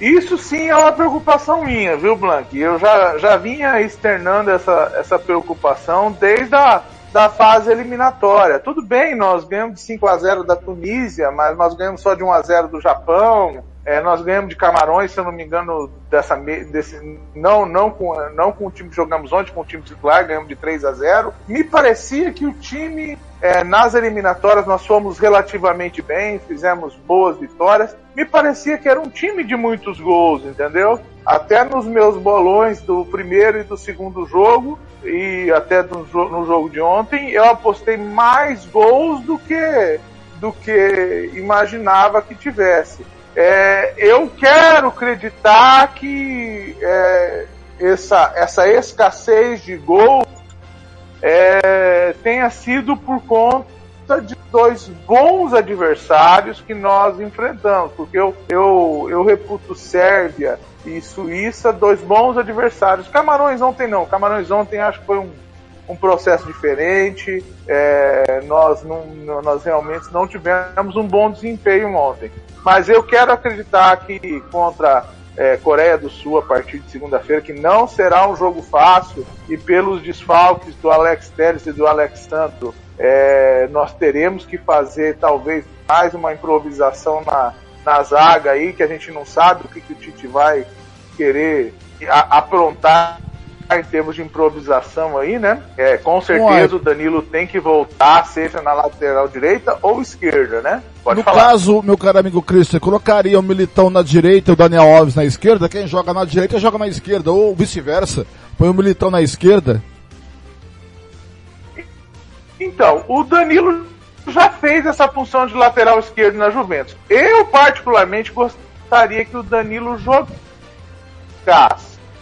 Isso sim é uma preocupação minha, viu, Blank? Eu já, já vinha externando essa, essa preocupação desde a da fase eliminatória. Tudo bem, nós ganhamos de 5 a 0 da Tunísia, mas nós ganhamos só de 1 a 0 do Japão. É, nós ganhamos de Camarões, se eu não me engano, dessa, desse, não, não, com, não com o time que jogamos ontem, com o time titular, ganhamos de 3 a 0. Me parecia que o time, é, nas eliminatórias, nós fomos relativamente bem, fizemos boas vitórias. Me parecia que era um time de muitos gols, entendeu? Até nos meus bolões do primeiro e do segundo jogo, e até no, no jogo de ontem, eu apostei mais gols do que, do que imaginava que tivesse. É, eu quero acreditar que é, essa, essa escassez de gols é, tenha sido por conta de dois bons adversários que nós enfrentamos, porque eu, eu, eu reputo Sérvia e Suíça dois bons adversários. Camarões ontem não, Camarões ontem acho que foi um, um processo diferente, é, nós, não, nós realmente não tivemos um bom desempenho ontem. Mas eu quero acreditar que contra é, Coreia do Sul a partir de segunda-feira, que não será um jogo fácil e pelos desfalques do Alex Telles e do Alex Santo, é, nós teremos que fazer talvez mais uma improvisação na, na zaga aí, que a gente não sabe o que, que o Tite vai querer aprontar em termos de improvisação aí, né? É, com certeza Ué. o Danilo tem que voltar, seja na lateral direita ou esquerda, né?
Pode no falar. caso, meu caro amigo Cristian, colocaria o Militão na direita e o Daniel Alves na esquerda? Quem joga na direita joga na esquerda, ou vice-versa. Põe o Militão na esquerda?
Então, o Danilo já fez essa função de lateral esquerdo na Juventus. Eu, particularmente, gostaria que o Danilo jogasse,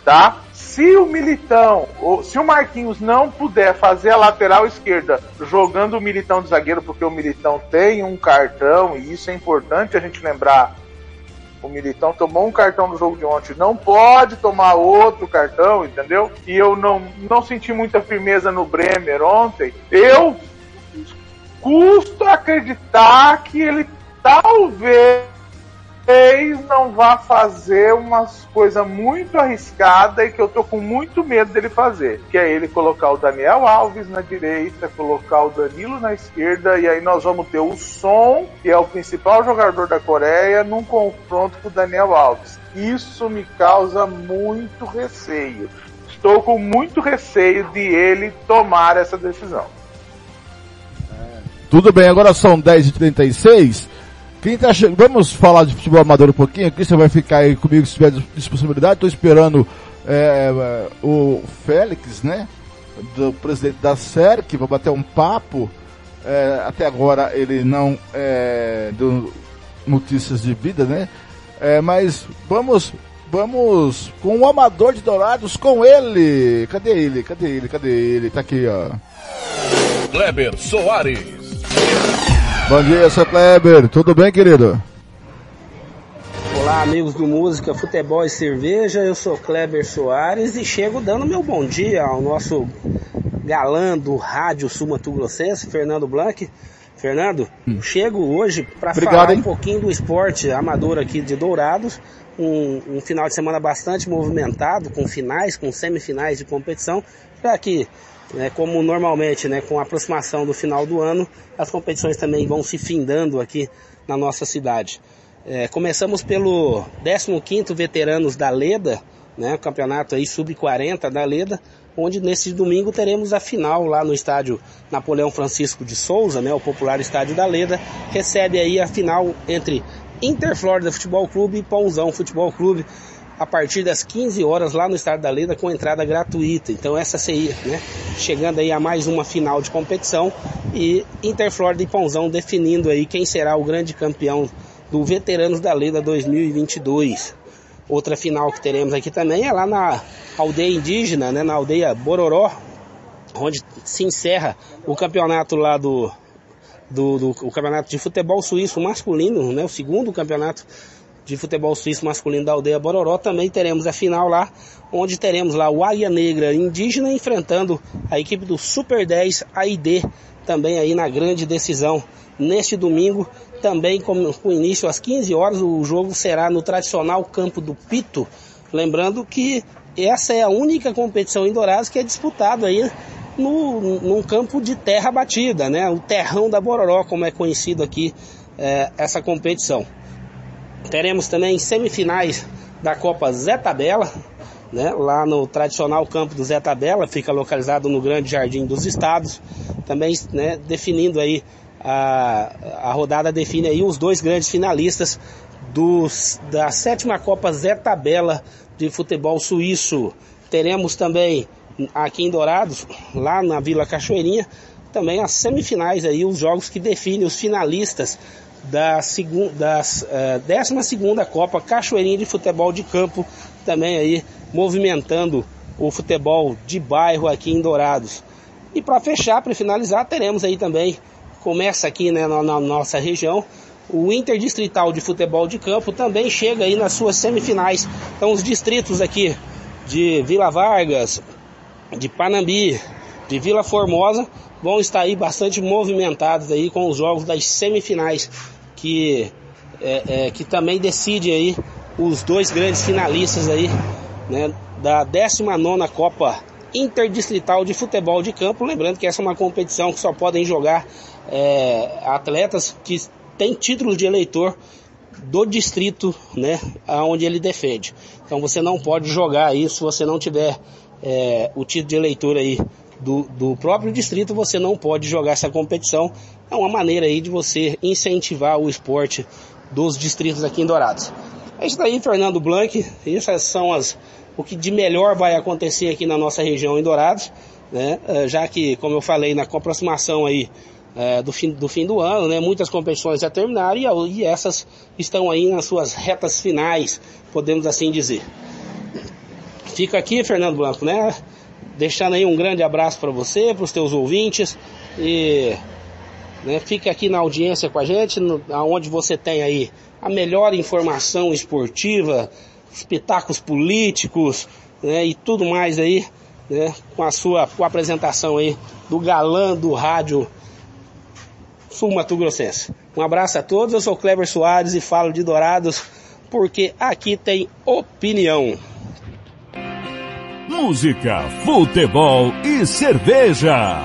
tá? Se o Militão, ou se o Marquinhos não puder fazer a lateral esquerda jogando o Militão de zagueiro, porque o Militão tem um cartão, e isso é importante a gente lembrar. O Militão tomou um cartão no jogo de ontem, não pode tomar outro cartão, entendeu? E eu não, não senti muita firmeza no Bremer ontem. Eu custo acreditar que ele talvez talvez não vá fazer uma coisa muito arriscada e que eu tô com muito medo dele fazer, que é ele colocar o Daniel Alves na direita, colocar o Danilo na esquerda e aí nós vamos ter o Som, que é o principal jogador da Coreia, num confronto com o Daniel Alves. Isso me causa muito receio. Estou com muito receio de ele tomar essa decisão.
Tudo bem, agora são 10h36. Quem tá. Vamos falar de futebol amador um pouquinho. Aqui você vai ficar aí comigo se tiver disponibilidade. Estou esperando é, é, o Félix, né? Do presidente da SER, que vai bater um papo. É, até agora ele não é, deu notícias de vida, né? É, mas vamos, vamos com o amador de Dourados, com ele. Cadê ele? Cadê ele? Cadê ele? Tá aqui, ó.
Kleber Soares.
Bom dia, seu Kleber. Tudo bem, querido?
Olá, amigos do Música, Futebol e Cerveja. Eu sou Kleber Soares e chego dando meu bom dia ao nosso galã do rádio Sul Mato Grossense, Fernando Blanc. Fernando, hum. chego hoje para falar hein? um pouquinho do esporte amador aqui de Dourados. Um, um, final de semana bastante movimentado, com finais, com semifinais de competição, já que, né, como normalmente, né, com a aproximação do final do ano, as competições também vão se findando aqui na nossa cidade. É, começamos pelo 15º Veteranos da Leda, né, campeonato aí sub-40 da Leda, onde nesse domingo teremos a final lá no estádio Napoleão Francisco de Souza, né, o popular estádio da Leda, recebe aí a final entre Inter Florida Futebol Clube e Pãozão Futebol Clube a partir das 15 horas lá no estádio da Leda com entrada gratuita. Então essa seria, né, chegando aí a mais uma final de competição e Inter Florida e Pãozão definindo aí quem será o grande campeão do Veteranos da Leda 2022. Outra final que teremos aqui também é lá na aldeia indígena, né, na aldeia Bororó, onde se encerra o campeonato lá do, do, do o campeonato de futebol suíço masculino, né, o segundo campeonato de futebol suíço masculino da aldeia Bororó. Também teremos a final lá, onde teremos lá o Águia Negra indígena enfrentando a equipe do Super 10 AID, também aí na grande decisão neste domingo também com, com início às 15 horas, o jogo será no tradicional campo do Pito. Lembrando que essa é a única competição em Dourados que é disputada aí no, num campo de terra batida, né? O terrão da Bororó, como é conhecido aqui é, essa competição. Teremos também semifinais da Copa Zé Tabela, né? Lá no tradicional campo do Zé Tabela, fica localizado no Grande Jardim dos Estados, também né, definindo aí a, a rodada define aí os dois grandes finalistas dos, da sétima Copa Zé Tabela de futebol suíço. Teremos também aqui em Dourados, lá na Vila Cachoeirinha, também as semifinais aí, os jogos que definem os finalistas da segunda, das, uh, 12 segunda Copa Cachoeirinha de Futebol de Campo, também aí movimentando o futebol de bairro aqui em Dourados. E para fechar, para finalizar, teremos aí também começa aqui né, na, na nossa região. O Interdistrital de Futebol de Campo também chega aí nas suas semifinais. Então os distritos aqui de Vila Vargas, de Panambi, de Vila Formosa vão estar aí bastante movimentados aí com os jogos das semifinais que, é, é, que também decide aí os dois grandes finalistas aí né, da 19 Copa Interdistrital de Futebol de Campo. Lembrando que essa é uma competição que só podem jogar é, atletas que têm títulos de eleitor do distrito, né, aonde ele defende. Então você não pode jogar isso se você não tiver é, o título de eleitor aí do, do próprio distrito, você não pode jogar essa competição. É uma maneira aí de você incentivar o esporte dos distritos aqui em Dourados. É isso aí, Fernando Blanc. Essas são as o que de melhor vai acontecer aqui na nossa região em Dourados, né? É, já que, como eu falei, na aproximação aí é, do, fim, do fim do ano, né? Muitas competições já terminaram e, e essas estão aí nas suas retas finais, podemos assim dizer. Fica aqui, Fernando Blanco, né? Deixando aí um grande abraço para você, para os teus ouvintes e né, fica aqui na audiência com a gente, no, aonde você tem aí a melhor informação esportiva, espetáculos políticos né, e tudo mais aí, né, com a sua com a apresentação aí do galã do rádio Sul Mato Grossense. Um abraço a todos, eu sou Cleber Soares e falo de Dourados porque aqui tem opinião.
Música, futebol e cerveja.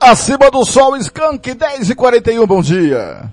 Acima do sol, Skank 10 e 41, bom dia.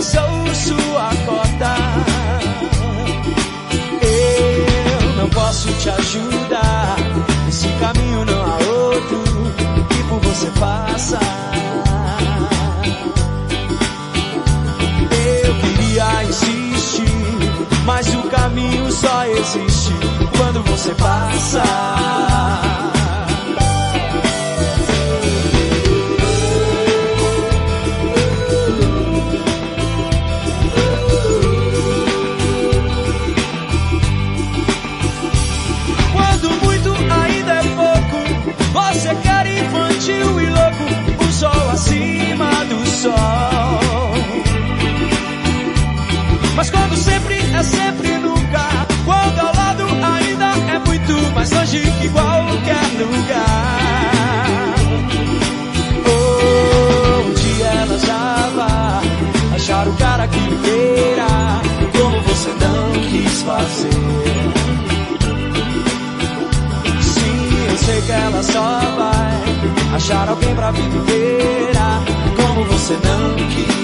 Gastou sua cota. Eu não posso te ajudar, esse caminho não há outro que por você passa. Eu queria insistir, mas o caminho só existe quando você passa. Cara que queira, como você não quis fazer. Sim, eu sei que ela só vai achar alguém pra vida inteira, como você não quis.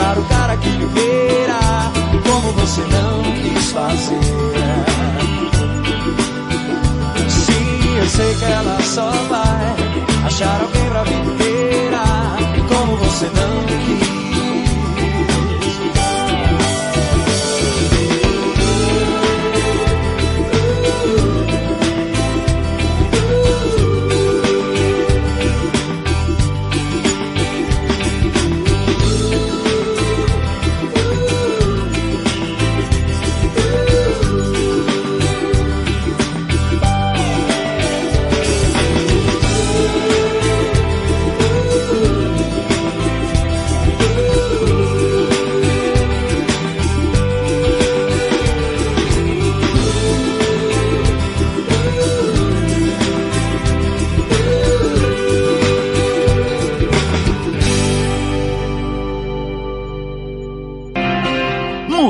Achar o cara que queira, como você não quis fazer. Sim, eu sei que ela só vai achar alguém pra vida inteira, como você não quis.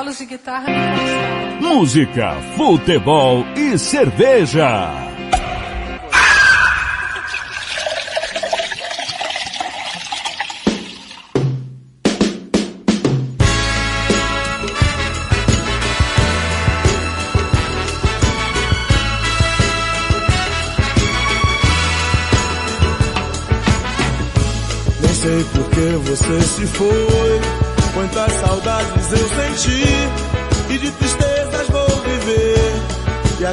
Solos de guitarra me
Música, futebol e cerveja.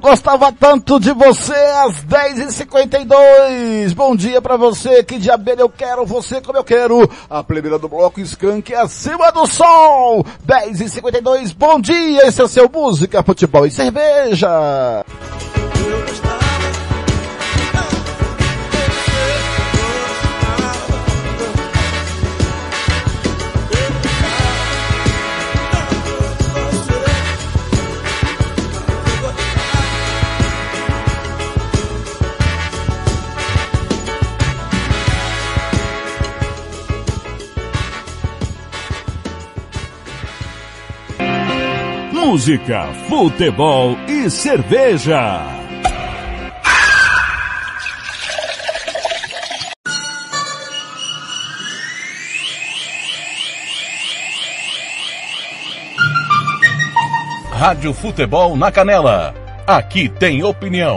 Gostava tanto de você às 10h52. Bom dia pra você, que de abelha eu quero, você como eu quero. A primeira do bloco Skank acima do sol. 10h52, bom dia, esse é seu Música, Futebol e Cerveja.
Música, futebol e cerveja. Rádio Futebol na Canela. Aqui tem opinião.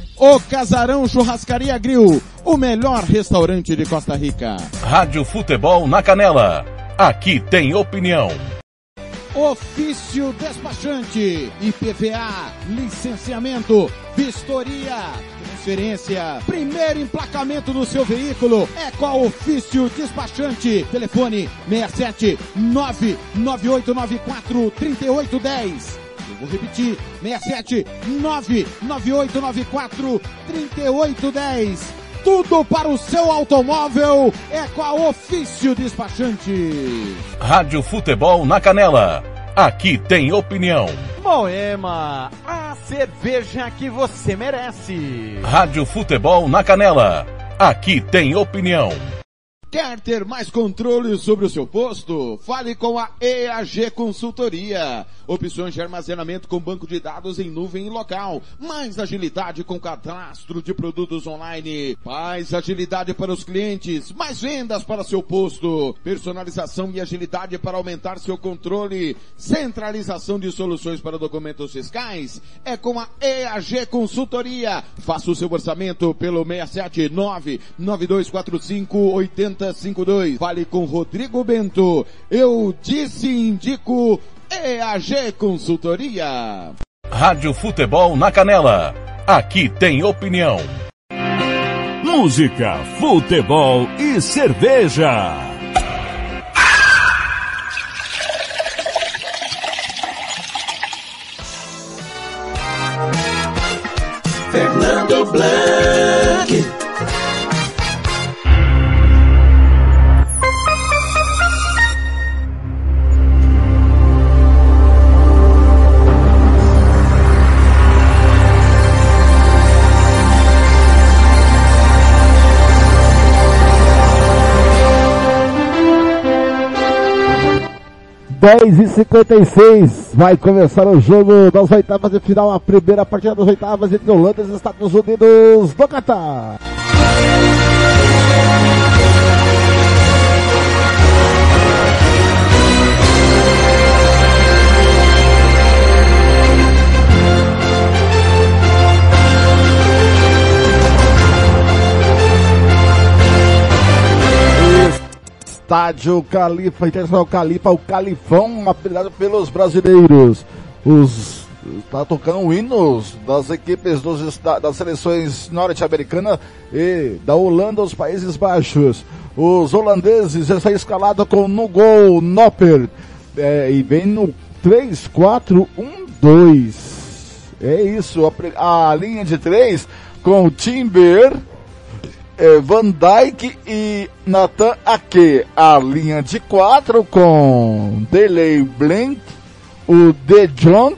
O Casarão Churrascaria Grill, o melhor restaurante de Costa Rica.
Rádio Futebol na Canela. Aqui tem opinião.
Ofício despachante, IPVA, licenciamento, vistoria, transferência, primeiro emplacamento do seu veículo é com a Ofício Despachante. Telefone 67 99894 3810. Eu vou repetir, 67 99894 3810 tudo para o seu automóvel é com a Ofício Despachante.
Rádio Futebol na Canela. Aqui tem opinião.
Moema, a cerveja que você merece.
Rádio Futebol na Canela. Aqui tem opinião.
Quer ter mais controle sobre o seu posto? Fale com a EAG Consultoria. Opções de armazenamento com banco de dados em nuvem e local. Mais agilidade com cadastro de produtos online. Mais agilidade para os clientes. Mais vendas para seu posto. Personalização e agilidade para aumentar seu controle. Centralização de soluções para documentos fiscais. É com a EAG Consultoria. Faça o seu orçamento pelo 679 9245 8052. Fale com Rodrigo Bento. Eu disse indico EAG Consultoria.
Rádio Futebol na Canela. Aqui tem opinião. Música, futebol e cerveja.
Fernando Blanc.
Dez e cinquenta e seis vai começar o jogo das oitavas de final, a primeira partida das oitavas entre Holanda e Estados Unidos do Catar. Estádio Califa, Internacional Califa, o Califão, apelidado pelos brasileiros. Os está tocando hinos das equipes dos, das seleções norte-americanas e da Holanda, os Países Baixos. Os holandeses já está escalado com no gol Nopper é, e vem no 3, 4, 1, 2. É isso, a, a linha de 3 com Timber, é, Van Dyke e Nathan Ake. A linha de quatro com Delay Blank, o De Jong,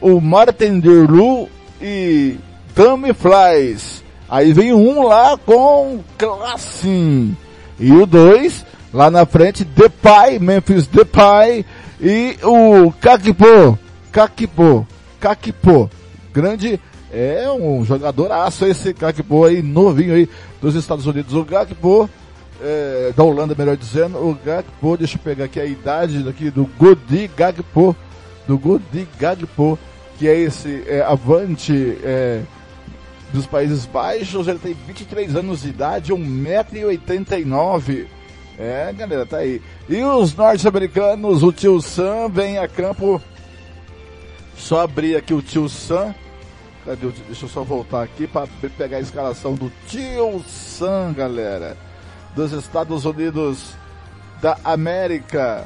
o Martin Derlu e Tammy Flies. Aí vem um lá com Classin. E o dois, lá na frente, Depay, Memphis Depay e o Kakipo. Kakipo. Kakipo. Grande é um jogador aço esse Gakpo aí, novinho aí dos Estados Unidos. O Gakpo, é, da Holanda, melhor dizendo, o Gakpo, deixa eu pegar aqui a idade aqui do Godi Gakpo, do Godi Gakpo, que é esse é, avante é, dos Países Baixos, ele tem 23 anos de idade, 1,89m. É, galera, tá aí. E os norte-americanos, o tio Sam vem a campo. Só abrir aqui o tio Sam Cadê deixa eu só voltar aqui para pegar a escalação do Tio Sam, galera. Dos Estados Unidos da América.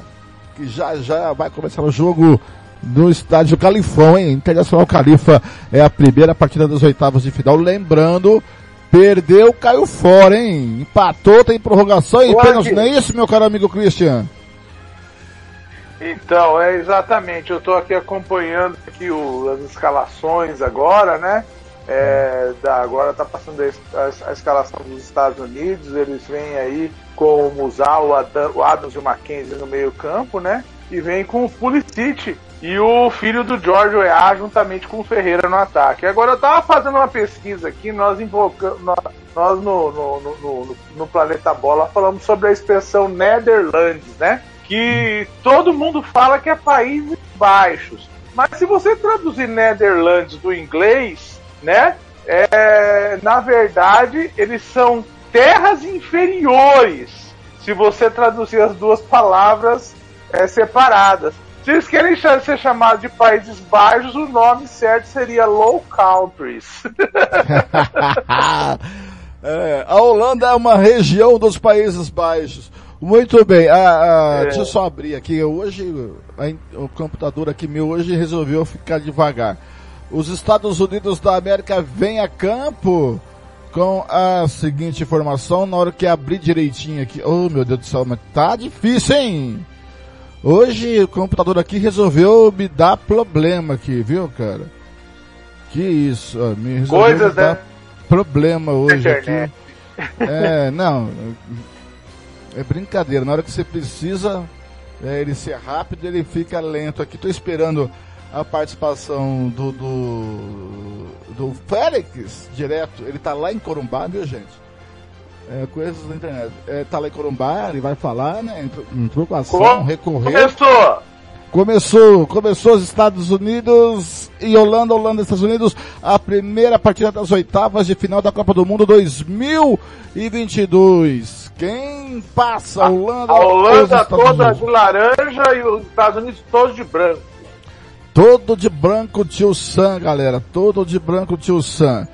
Que já já vai começar o jogo no estádio Califão, hein? Internacional Califa é a primeira partida das oitavas de final. Lembrando, perdeu, caiu fora, hein? Empatou, tem prorrogação e pênalti. Não é isso, meu caro amigo Christian?
Então, é exatamente. Eu estou aqui acompanhando aqui o, as escalações agora, né? É, da, agora está passando a, a, escalação dos Estados Unidos. Eles vêm aí com o Musal, o, Adam, o Adams e o Mackenzie no meio campo, né? e vem com o Pulisic e o filho do George Weah juntamente com o Ferreira no ataque. Agora eu tava fazendo uma pesquisa aqui, nós invocamos, nós, nós no, no, no, no, Planeta Bola falamos sobre a expressão Netherlands, né? Que todo mundo fala que é Países Baixos. Mas se você traduzir Netherlands do inglês, né? É, na verdade, eles são terras inferiores. Se você traduzir as duas palavras é, separadas. Se eles querem ser chamados de Países Baixos, o nome certo seria Low Countries.
é, a Holanda é uma região dos Países Baixos. Muito bem, ah, ah, é. deixa eu só abrir aqui. Hoje, a, o computador aqui meu hoje resolveu ficar devagar. Os Estados Unidos da América vêm a campo com a seguinte informação na hora que abrir direitinho aqui. Oh meu Deus do céu, mas tá difícil, hein? Hoje o computador aqui resolveu me dar problema aqui, viu, cara? Que isso, ó, me resolveu Coisas, me dar né? problema hoje aqui. É, não, é brincadeira. Na hora que você precisa é, ele ser rápido, ele fica lento. Aqui tô esperando a participação do, do, do Félix direto. Ele tá lá em Corumbá, viu, gente? é, coisas da internet. É, tá lá em Corumbá, ele vai falar, né? Entrou, entrou com ação, recorreu.
Começou!
Começou, começou os Estados Unidos e Holanda, Holanda, Estados Unidos, a primeira partida das oitavas de final da Copa do Mundo 2022. Quem passa? A Holanda,
a Holanda toda de laranja e os Estados Unidos todos de branco.
Todo de branco, tio Sam, galera. Todo de branco, tio Sam.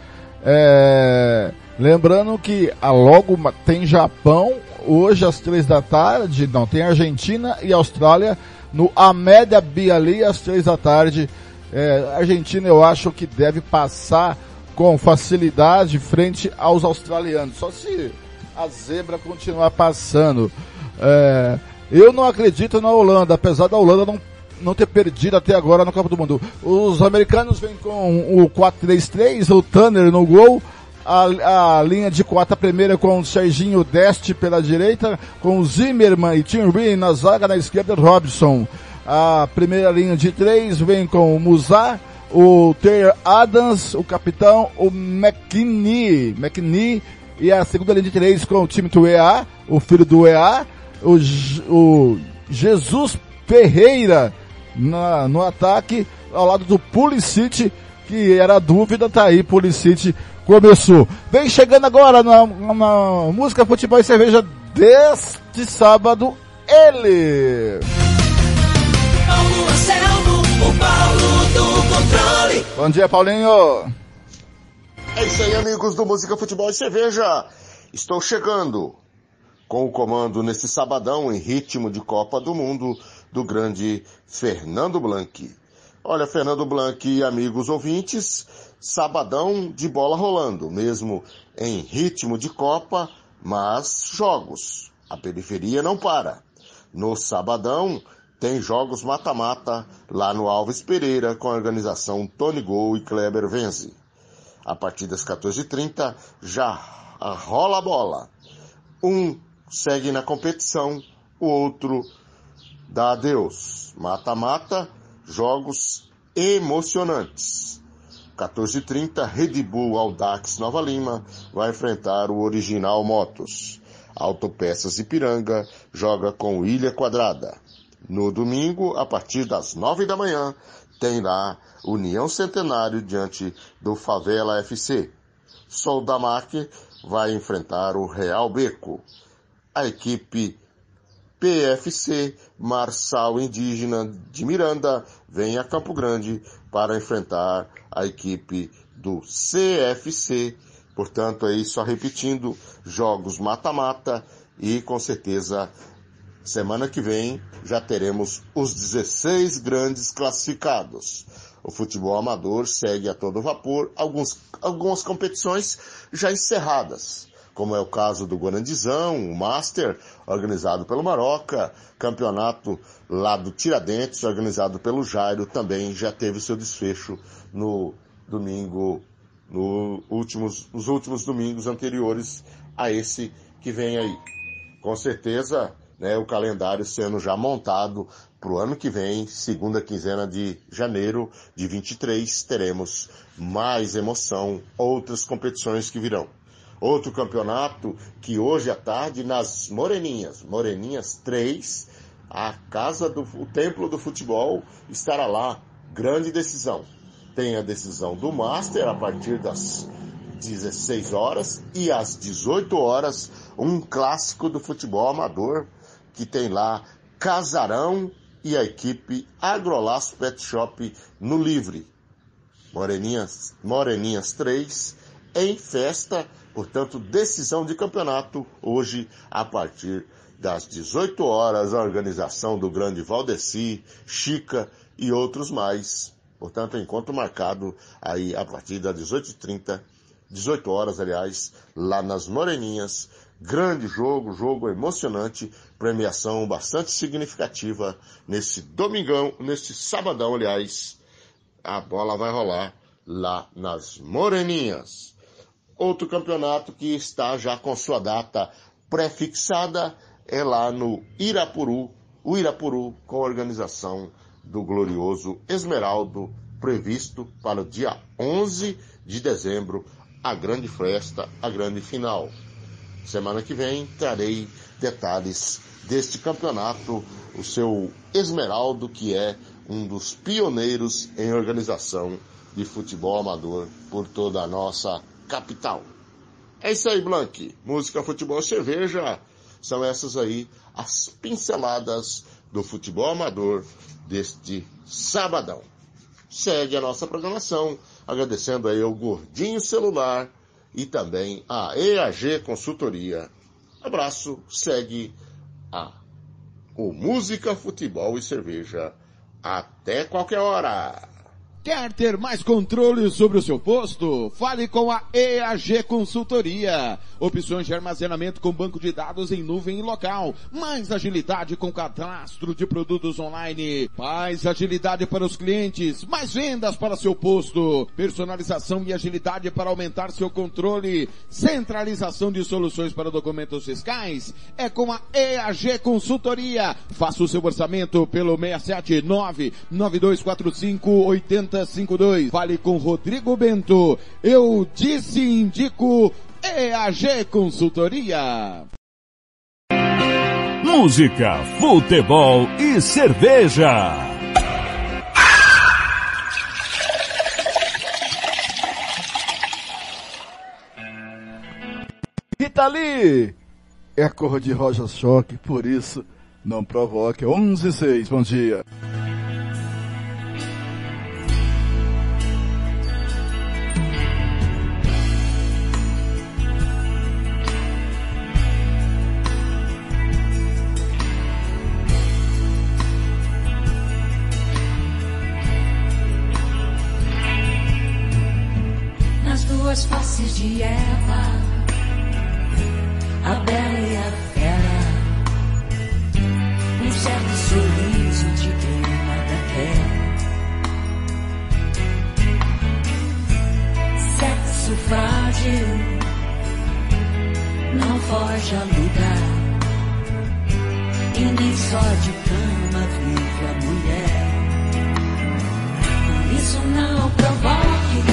É... Lembrando que a logo tem Japão hoje às três da tarde, não, tem Argentina e Austrália no Amédia Biali às três da tarde. É, Argentina eu acho que deve passar com facilidade frente aos australianos, só se a zebra continuar passando. É, eu não acredito na Holanda, apesar da Holanda não, não ter perdido até agora no Copa do Mundo. Os americanos vêm com o 4-3-3, o Tanner no gol, a, a linha de quarta primeira com o Serginho Deste pela direita, com o Zimmermann e Tim Ree na zaga, na esquerda Robson. A primeira linha de três vem com o Musá, o Ter Adams, o capitão, o McKinney, McKinney e a segunda linha de três com o time do EA, o filho do EA, o, o Jesus Ferreira na, no ataque, ao lado do Pulisic, que era dúvida, tá aí, Pulisic começou. Vem chegando agora na, na música Futebol e Cerveja deste sábado, ele. Paulo Anselmo, o Paulo do controle. Bom dia, Paulinho.
É isso aí, amigos do Música Futebol e Cerveja. Estou chegando com o comando nesse sabadão em ritmo de Copa do Mundo do grande Fernando Blanc. Olha, Fernando Blanc e amigos ouvintes, sabadão de bola rolando, mesmo em ritmo de Copa, mas jogos. A periferia não para. No sabadão tem jogos mata-mata lá no Alves Pereira com a organização Tony Gol e Kleber Venze. A partir das 14h30 já rola a bola. Um segue na competição, o outro dá adeus. Mata-mata, jogos emocionantes. 14h30, Red Bull Audax Nova Lima vai enfrentar o Original Motos. Autopeças Ipiranga joga com Ilha Quadrada. No domingo, a partir das 9 da manhã, tem lá União Centenário diante do Favela FC. Soldamac vai enfrentar o Real Beco. A equipe PFC Marçal Indígena de Miranda vem a Campo Grande para enfrentar a equipe do CFC. Portanto, aí só repetindo, jogos mata-mata e com certeza semana que vem já teremos os 16 grandes classificados. O futebol amador segue a todo vapor, alguns, algumas competições já encerradas como é o caso do Guarandizão, o Master, organizado pelo Maroca, campeonato lá do Tiradentes, organizado pelo Jairo, também já teve seu desfecho no domingo, no últimos, nos últimos domingos anteriores a esse que vem aí. Com certeza, né, o calendário sendo já montado para o ano que vem, segunda quinzena de janeiro de 23, teremos mais emoção, outras competições que virão. Outro campeonato que hoje à tarde nas Moreninhas, Moreninhas 3, a casa do o templo do futebol estará lá, grande decisão. Tem a decisão do Master a partir das 16 horas e às 18 horas um clássico do futebol amador que tem lá Casarão e a equipe Agrolaço Pet Shop no Livre. Moreninhas, Moreninhas 3 em festa, portanto, decisão de campeonato hoje a partir das 18 horas, a organização do grande Valdeci, Chica e outros mais. Portanto, encontro marcado aí a partir das 18h30, 18 horas, aliás, lá nas Moreninhas, Grande jogo, jogo emocionante, premiação bastante significativa nesse domingão, nesse sabadão, aliás. A bola vai rolar lá nas Moreninhas. Outro campeonato que está já com sua data pré-fixada é lá no Irapuru, o Irapuru com a organização do glorioso Esmeraldo, previsto para o dia 11 de dezembro, a grande festa, a grande final. Semana que vem trarei detalhes deste campeonato, o seu Esmeraldo, que é um dos pioneiros em organização de futebol amador por toda a nossa capital. É isso aí, Blank. Música, futebol, cerveja. São essas aí as pinceladas do futebol amador deste sabadão. Segue a nossa programação, agradecendo aí ao Gordinho Celular e também a EAG Consultoria. Abraço, segue a o Música, Futebol e Cerveja. Até qualquer hora!
Quer ter mais controle sobre o seu posto? Fale com a EAG Consultoria. Opções de armazenamento com banco de dados em nuvem e local. Mais agilidade com cadastro de produtos online. Mais agilidade para os clientes. Mais vendas para seu posto. Personalização e agilidade para aumentar seu controle. Centralização de soluções para documentos fiscais. É com a EAG Consultoria. Faça o seu orçamento pelo 679 9245 80 5052. Fale com Rodrigo Bento. Eu disse indico EAG Consultoria.
Música, futebol e cerveja. Rita Lee é cor de roja choque, por isso não provoque. 11 e 6, bom dia.
De Eva, a bela e a fera, um certo sorriso de quem nada quer. Sexo frágil, não foge a lugar, e nem só de cama vive a mulher. Por isso não provoque.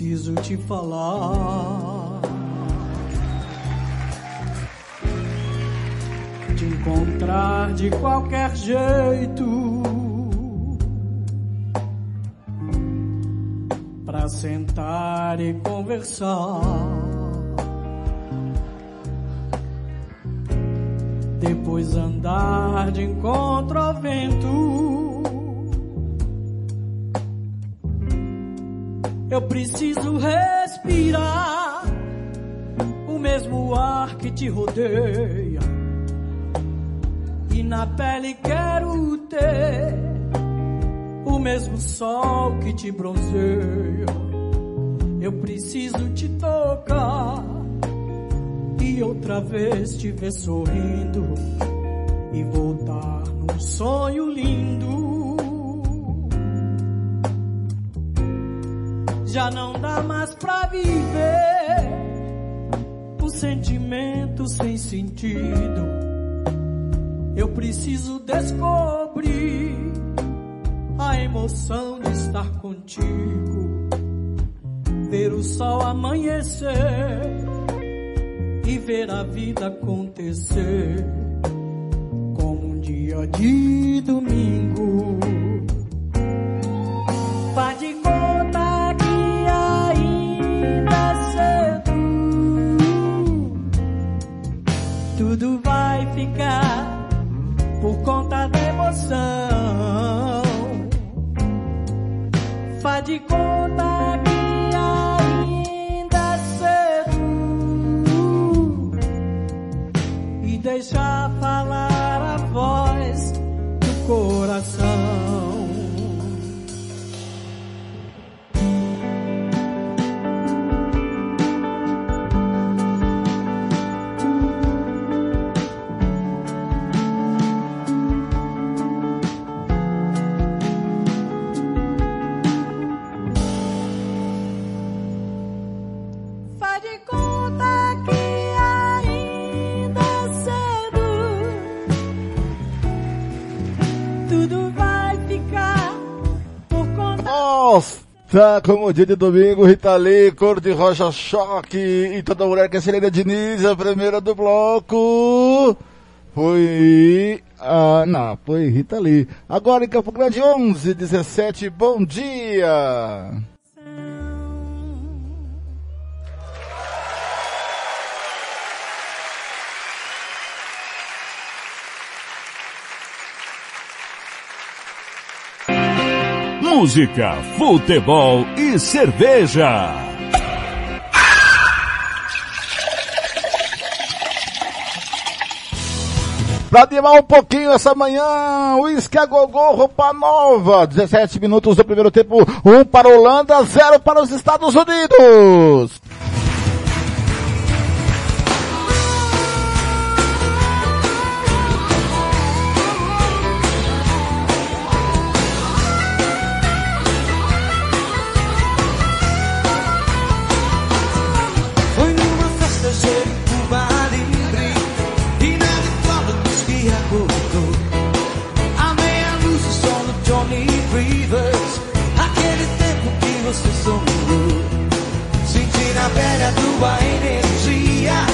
Preciso te falar. Te ver sorrindo e voltar num sonho lindo. Já não dá mais pra viver um sentimento sem sentido. Eu preciso descobrir a emoção de estar contigo, ver o sol amanhecer ver a vida acontecer como um dia de domingo.
Nossa, como dia de domingo, Rita Lee, cor de rocha choque e toda mulher que é Celina Diniz, a primeira do bloco. Foi. Ah, não, foi Rita Lee. Agora em Campo Grande 11, 17, bom dia!
Música, futebol e cerveja.
Pra animar um pouquinho essa manhã, Whisky a Gogô, roupa nova. 17 minutos do primeiro tempo, 1 para a Holanda, 0 para os Estados Unidos.
Pele a tua energia.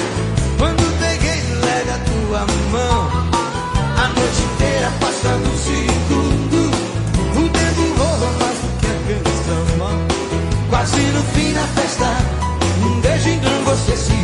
Quando peguei leve a tua mão A noite inteira passa num segundo. O tempo voa mais do que a canção Quase no fim da festa um beijo então você se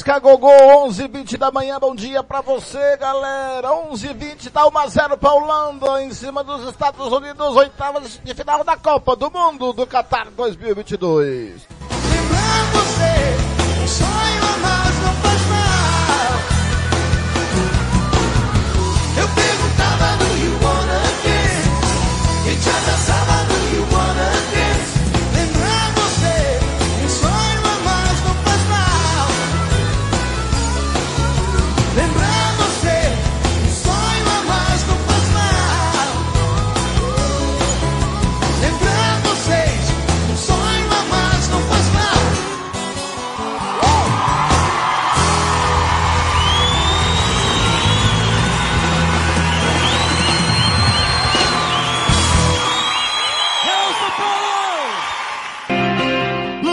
Escagogô, 11 20 da manhã, bom dia pra você, galera. 11 20 tá 1 a 0 pra Holanda, em cima dos Estados Unidos, oitavas de final da Copa do Mundo do Qatar 2022.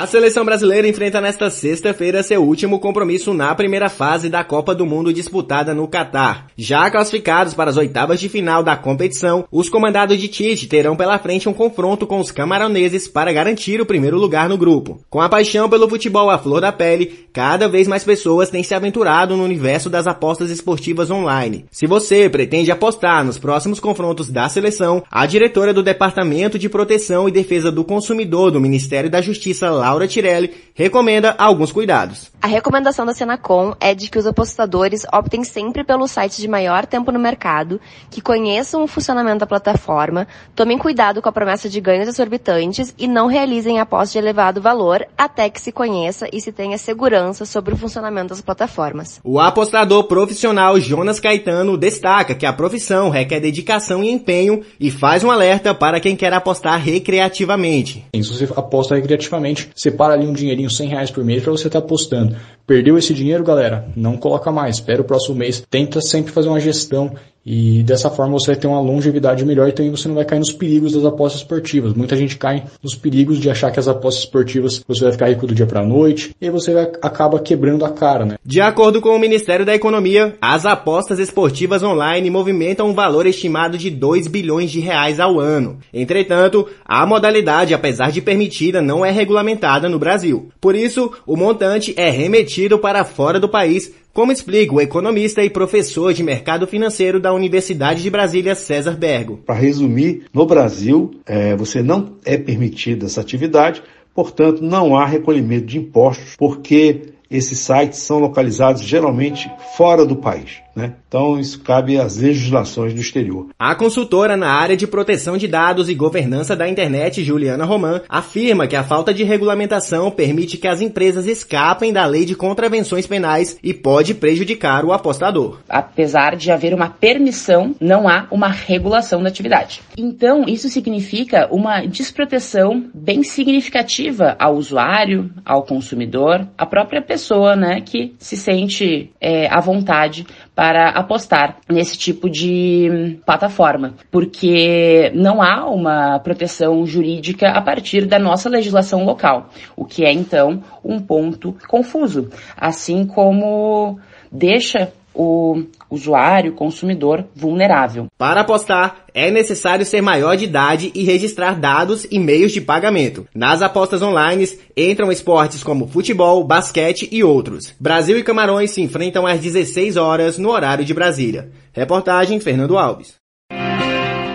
A seleção brasileira enfrenta nesta sexta-feira seu último compromisso na primeira fase da Copa do Mundo disputada no Catar. Já classificados para as oitavas de final da competição, os comandados de Tite terão pela frente um confronto com os camaroneses para garantir o primeiro lugar no grupo. Com a paixão pelo futebol à flor da pele, cada vez mais pessoas têm se aventurado no universo das apostas esportivas online. Se você pretende apostar nos próximos confrontos da seleção, a diretora do Departamento de Proteção e Defesa do Consumidor do Ministério da Justiça, Laura Tirelli, recomenda alguns cuidados.
A recomendação da Senacom é de que os apostadores optem sempre pelos sites de maior tempo no mercado, que conheçam o funcionamento da plataforma, tomem cuidado com a promessa de ganhos exorbitantes e não realizem apostas de elevado valor até que se conheça e se tenha segurança sobre o funcionamento das plataformas.
O apostador profissional Jonas Caetano destaca que a profissão requer dedicação e empenho e faz um alerta para quem quer apostar recreativamente.
Se você aposta recreativamente, separa ali um dinheirinho, 100 reais por mês para você estar apostando. Perdeu esse dinheiro, galera? Não coloca mais. Espera o próximo mês. Tenta sempre fazer uma gestão e dessa forma você vai ter uma longevidade melhor e também você não vai cair nos perigos das apostas esportivas. Muita gente cai nos perigos de achar que as apostas esportivas você vai ficar rico do dia para noite e aí você vai, acaba quebrando a cara, né?
De acordo com o Ministério da Economia, as apostas esportivas online movimentam um valor estimado de 2 bilhões de reais ao ano. Entretanto, a modalidade, apesar de permitida, não é regulamentada no Brasil. Por isso, o montante é remetido para fora do país como explica o economista e professor de mercado financeiro da Universidade de Brasília, César Bergo.
Para resumir, no Brasil, é, você não é permitida essa atividade, portanto, não há recolhimento de impostos, porque esses sites são localizados geralmente fora do país. Né? Então isso cabe às legislações do exterior.
A consultora na área de proteção de dados e governança da internet, Juliana Roman, afirma que a falta de regulamentação permite que as empresas escapem da lei de contravenções penais e pode prejudicar o apostador.
Apesar de haver uma permissão, não há uma regulação da atividade. Então, isso significa uma desproteção bem significativa ao usuário, ao consumidor, à própria pessoa, né, que se sente é, à vontade para apostar nesse tipo de plataforma, porque não há uma proteção jurídica a partir da nossa legislação local, o que é então um ponto confuso, assim como deixa o usuário, consumidor vulnerável.
Para apostar, é necessário ser maior de idade e registrar dados e meios de pagamento. Nas apostas online entram esportes como futebol, basquete e outros. Brasil e Camarões se enfrentam às 16 horas no horário de Brasília. Reportagem Fernando Alves.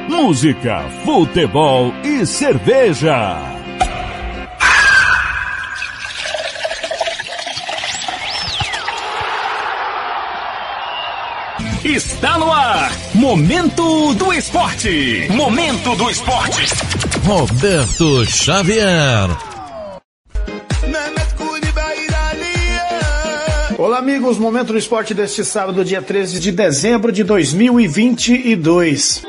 Música, futebol e cerveja. Está no ar. Momento do esporte. Momento do esporte. Roberto Xavier.
Olá, amigos. Momento do esporte deste sábado, dia 13 de dezembro de 2022.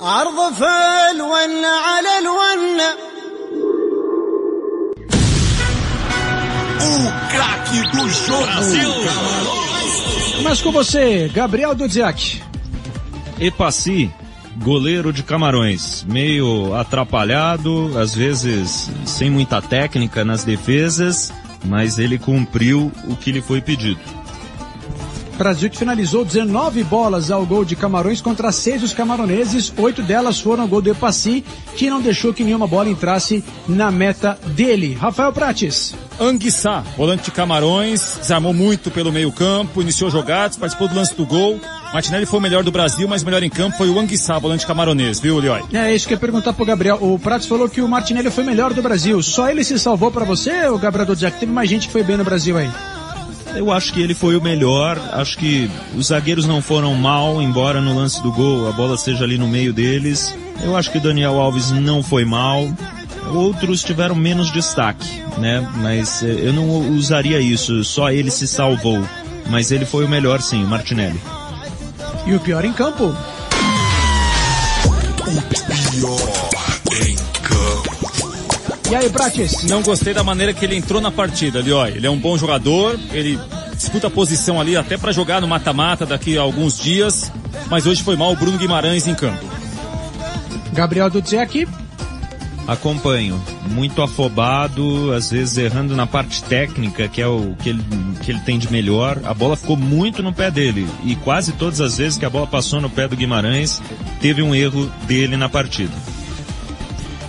عرض فالونة على الونة
O craque do jogo. Brasil.
Mas com você, Gabriel Dudziak.
Epaci, goleiro de Camarões, meio atrapalhado, às vezes sem muita técnica nas defesas, mas ele cumpriu o que lhe foi pedido.
Brasil que finalizou 19 bolas ao gol de Camarões contra 6 dos camaroneses, oito delas foram ao gol do Epassi, que não deixou que nenhuma bola entrasse na meta dele. Rafael Prates.
Anguissá, volante de Camarões, desarmou muito pelo meio campo, iniciou jogadas, participou do lance do gol. Martinelli foi o melhor do Brasil, mas o melhor em campo foi o Anguissá, volante camaronês, viu, Leoi?
É isso que eu ia perguntar pro Gabriel. O Prates falou que o Martinelli foi o melhor do Brasil. Só ele se salvou para você, o Gabriel Dudziak? Teve mais gente que foi bem no Brasil aí.
Eu acho que ele foi o melhor. Acho que os zagueiros não foram mal, embora no lance do gol a bola seja ali no meio deles. Eu acho que o Daniel Alves não foi mal. Outros tiveram menos destaque, né? Mas eh, eu não usaria isso. Só ele se salvou. Mas ele foi o melhor, sim, o Martinelli.
E o pior em campo? E aí, Prates?
Não gostei da maneira que ele entrou na partida, Lioi. Ele é um bom jogador, ele disputa a posição ali até para jogar no mata-mata daqui a alguns dias, mas hoje foi mal o Bruno Guimarães em campo.
Gabriel Dudzek.
Acompanho. Muito afobado, às vezes errando na parte técnica, que é o que ele, que ele tem de melhor. A bola ficou muito no pé dele. E quase todas as vezes que a bola passou no pé do Guimarães, teve um erro dele na partida.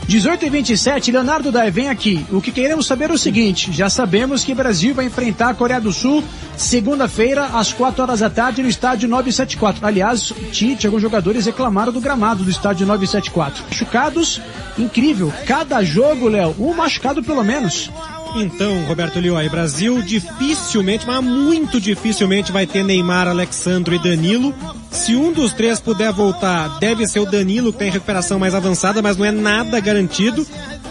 18 e 27, Leonardo Dai, vem aqui. O que queremos saber é o seguinte, já sabemos que o Brasil vai enfrentar a Coreia do Sul segunda-feira, às 4 horas da tarde, no estádio 974. Aliás, Tite, alguns jogadores reclamaram do gramado do estádio 974. Machucados, incrível. Cada jogo, Léo, um machucado pelo menos.
Então, Roberto Lioy, Brasil dificilmente, mas muito dificilmente vai ter Neymar, Alexandre e Danilo. Se um dos três puder voltar, deve ser o Danilo que tem recuperação mais avançada, mas não é nada garantido.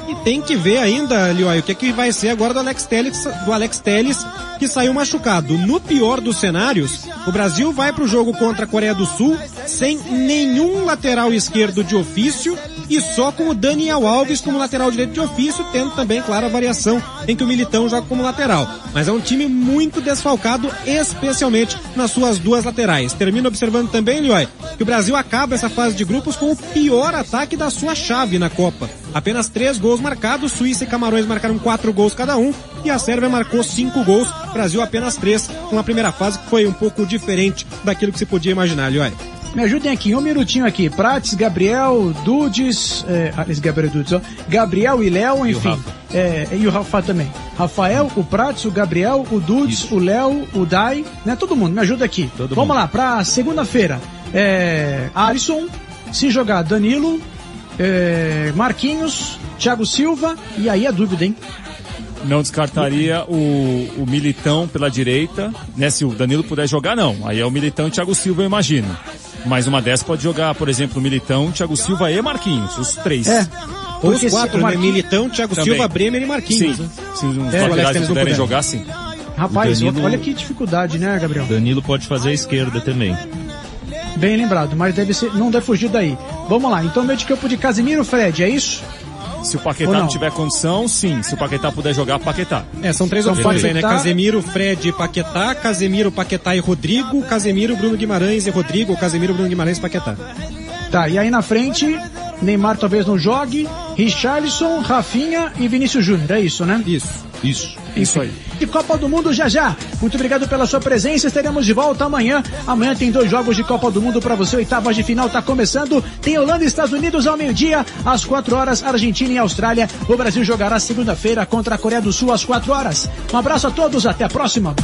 E tem que ver ainda, Lioy, o que, é que vai ser agora do Alex Telles, do Alex Telles, que saiu machucado. No pior dos cenários, o Brasil vai para o jogo contra a Coreia do Sul sem nenhum lateral esquerdo de ofício e só com o Daniel Alves como lateral direito de ofício, tendo também, claro, a variação em que o Militão joga como lateral. Mas é um time muito desfalcado, especialmente nas suas duas laterais. Termina observando também, Lioy, que o Brasil acaba essa fase de grupos com o pior ataque da sua chave na Copa. Apenas três gols marcados, Suíça e Camarões marcaram quatro gols cada um, e a Sérvia marcou cinco gols, Brasil apenas três, uma primeira fase que foi um pouco diferente daquilo que se podia imaginar, Lioy.
Me ajudem aqui, um minutinho aqui. Prates, Gabriel, Dudes, é, Gabriel Dudes, ó, Gabriel e Léo, enfim. E o, é, e o Rafa também. Rafael, o Prates, o Gabriel, o Dudes, o Léo, o Dai, né? Todo mundo, me ajuda aqui.
Todo
Vamos
mundo.
lá, pra segunda-feira. É, Alisson, se jogar Danilo, é, Marquinhos, Thiago Silva, e aí a dúvida, hein?
Não descartaria o, o Militão pela direita, né? Se o Danilo puder jogar, não. Aí é o Militão e Thiago Silva, eu imagino. Mas uma dessas pode jogar, por exemplo, o Militão, Thiago Silva e Marquinhos, os três.
É.
Ou os quatro,
o
né?
Marquinhos-
Militão, Thiago
Também.
Silva, Bremer e Marquinhos.
Sim.
né?
Se os
É,
o não
puderem
puder.
jogar, sim.
Rapaz,
O Danilo-
olha que dificuldade, né, Gabriel?
Danilo pode fazer a esquerda também.
Bem lembrado, mas deve ser, não deve fugir daí. Vamos lá, então meio de campo de Casimiro Fred, é isso?
Se o Paquetá não?
não?
tiver condição, sim. Se o Paquetá puder jogar, Paquetá.
É, são três
São
opções aí, né? Casemiro, Fred e Paquetá, Casemiro, Paquetá e Rodrigo, Casemiro, Bruno Guimarães e Rodrigo, Casemiro, Bruno Guimarães e Paquetá.
Tá, e aí na frente, Neymar talvez não jogue, Richarlison, Rafinha e Vinícius Júnior, é isso, né?
Isso.
Isso.
Isso aí. E Copa do Mundo já já. Muito obrigado pela sua presença. Estaremos de volta amanhã. Amanhã tem dois jogos de Copa do Mundo para você. Oitavas de final tá começando. Tem Holanda e Estados Unidos ao meio-dia. Às quatro horas, Argentina e Austrália. O Brasil jogará segunda-feira contra a Coreia do Sul às quatro horas. Um abraço a todos. Até a próxima.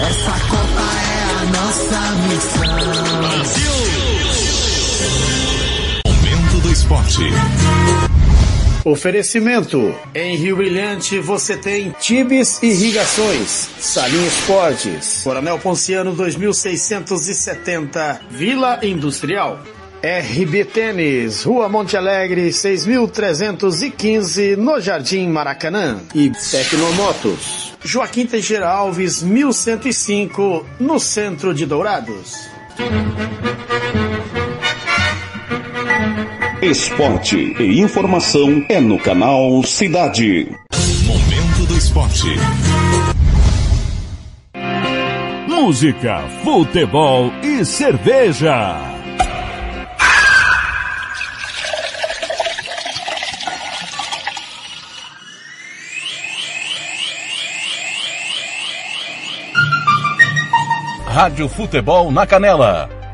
Essa Copa é a nossa missão.
Momento esporte.
Oferecimento. Em Rio Brilhante você tem Tibes Irrigações, Salim Esportes, Coronel Ponciano 2670, Vila Industrial. RB Tênis, Rua Monte Alegre 6315, no Jardim Maracanã. E Tecnomotos, Joaquim Teixeira Alves 1105, no centro de Dourados.
Esporte e informação é no canal Cidade.
Momento do esporte.
Música, futebol e cerveja. Rádio Futebol na Canela.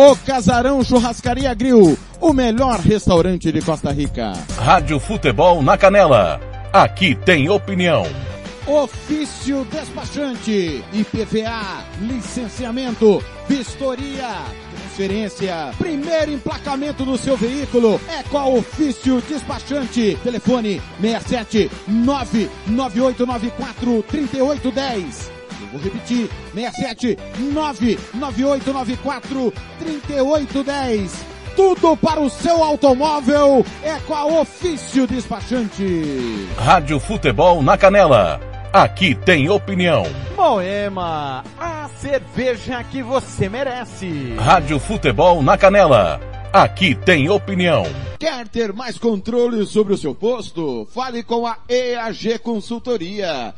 O Casarão Churrascaria Grill, o melhor restaurante de Costa Rica.
Rádio Futebol na Canela. Aqui tem opinião.
Ofício despachante, IPVA, licenciamento, vistoria, transferência, primeiro emplacamento do seu veículo é com a Ofício Despachante. Telefone 67 99894 3810. Vou repetir, 67 99894 3810. Tudo para o seu automóvel é com a Ofício Despachante.
Rádio Futebol na Canela. Aqui tem opinião.
Moema, a cerveja que você merece.
Rádio Futebol na Canela. Aqui tem opinião.
Quer ter mais controle sobre o seu posto? Fale com a EAG Consultoria.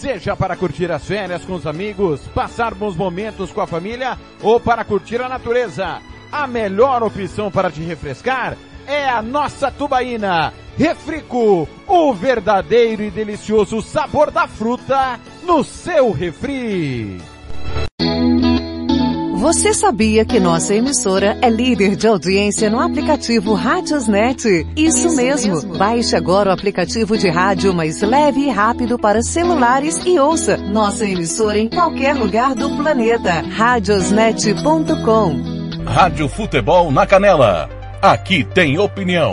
Seja para curtir as férias com os amigos, passar bons momentos com a família ou para curtir a natureza. A melhor opção para te refrescar é a nossa Tubaína. Refrico, o verdadeiro e delicioso sabor da fruta no seu refri.
Você sabia que nossa emissora é líder de audiência no aplicativo Rádiosnet? Isso, Isso mesmo. mesmo. Baixe agora o aplicativo de rádio mais leve e rápido para celulares e ouça nossa emissora em qualquer lugar do planeta. Radiosnet.com
Rádio Futebol na Canela. Aqui tem opinião.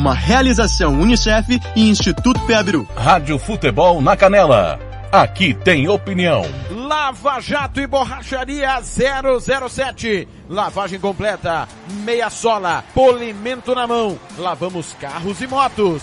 uma realização Unicef e Instituto Peabru.
Rádio Futebol na Canela. Aqui tem opinião.
Lava Jato e Borracharia 007. Lavagem completa, meia sola, polimento na mão. Lavamos carros e motos.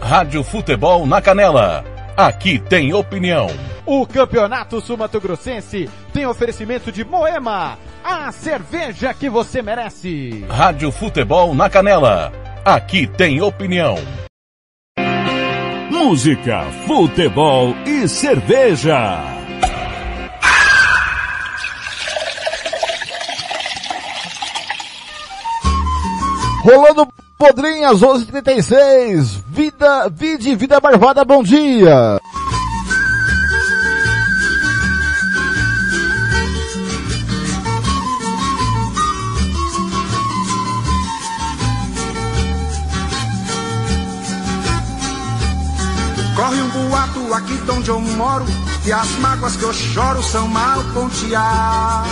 Rádio Futebol na Canela. Aqui tem opinião.
O Campeonato Sumato Grossense tem oferecimento de Moema, a cerveja que você merece.
Rádio Futebol na Canela. Aqui tem opinião.
Música, futebol e cerveja.
Rolando Podrinhas, 11h36. Vida, vide, vida marvada, bom dia.
Corre um boato aqui de onde eu moro E as mágoas que eu choro são mal ponteadas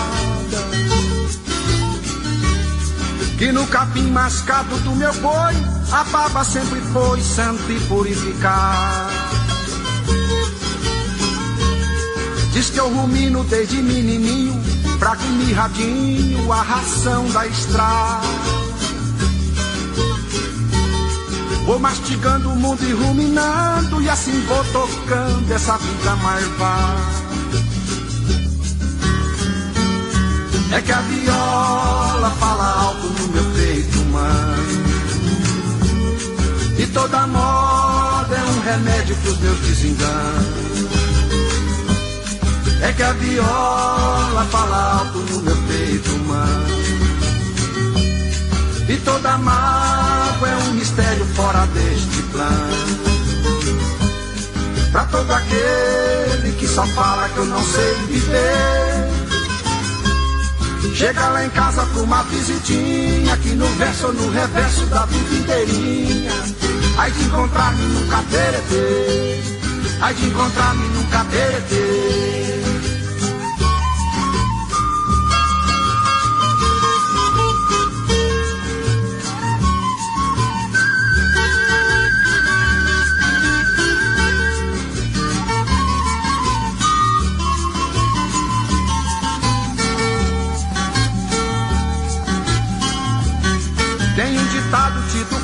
Que no capim mascado do meu boi A baba sempre foi santa e purificada Diz que eu rumino desde menininho Fraco e mirradinho a ração da estrada Vou mastigando o mundo e ruminando, e assim vou tocando essa vida marvada. É que a viola fala alto no E toda moda é um remédio pros meus desenganos. É que a viola fala alto no meu peito humano. E toda mágoa é um mistério fora deste plano. Pra todo aquele que só fala que eu não sei viver. Chega lá em casa com uma visitinha, que no verso ou no reverso da vida inteirinha. Aí de encontrar-me num cateretê, aí de encontrar-me num cateretê.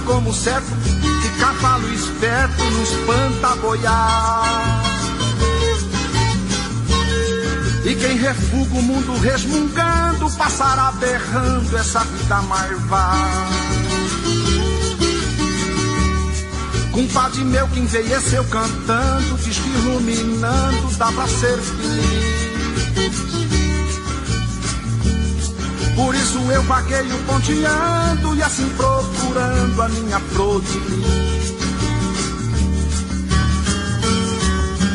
Como certo Que cavalo esperto não espanta boiar E quem refuga o mundo resmungando Passará berrando essa vida marvada Compadre meu que envelheceu cantando Diz que iluminando dá pra ser feliz Por isso eu vagueio ponteando e assim procurando a minha flor de lis.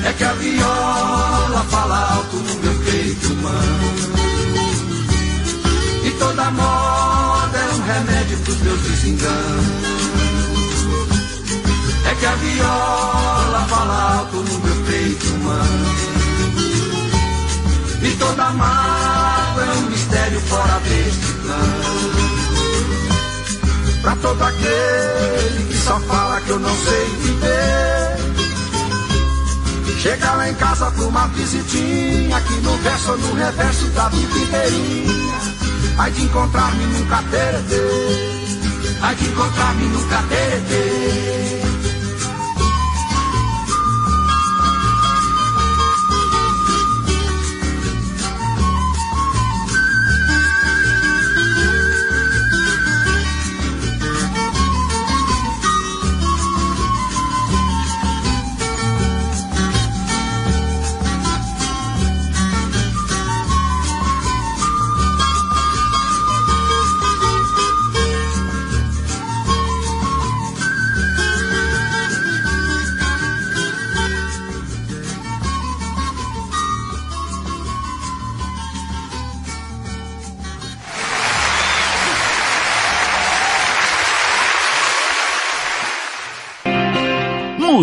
É que a viola fala alto no meu peito humano. E toda moda é um remédio pros meus desenganos. É que a viola fala alto no meu peito humano. E toda mágoa é um mistério fora deste plano. Pra todo aquele que só fala que eu não sei viver. Chega lá em casa pra uma visitinha, aqui no verso ou no reverso da vida inteirinha. Aí de encontrar-me num cateretê, aí de encontrar-me num cateretê.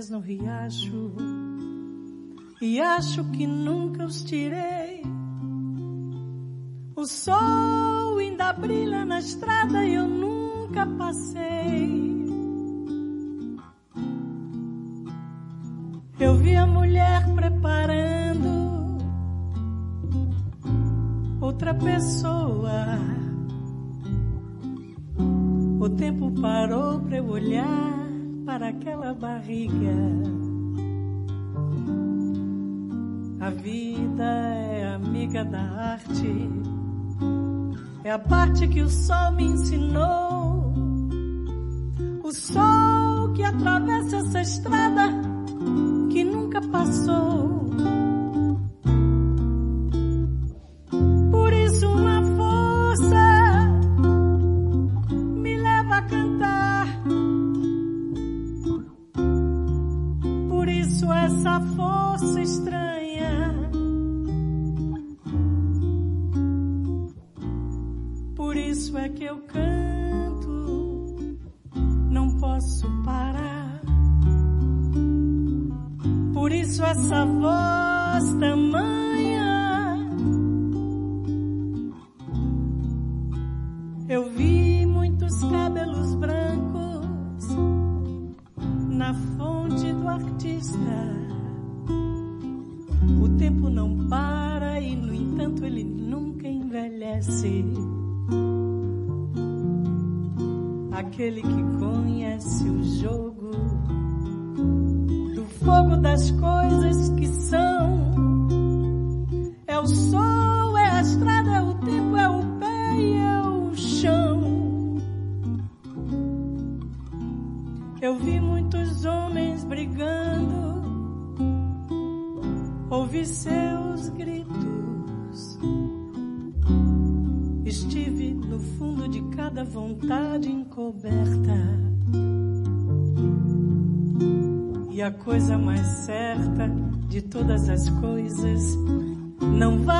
pés no riacho e acho que nunca os tirei. O sol ainda brilha na estrada e eu nunca passei. Eu vi a mulher preparando outra pessoa. O tempo parou para eu olhar para aquela barriga. A vida é amiga da arte, é a parte que o sol me ensinou. O sol que atravessa essa estrada que nunca passou. essa força estranha. Por isso é que eu canto, não posso parar. Por isso essa voz tamanha. लिखी as coisas não vai.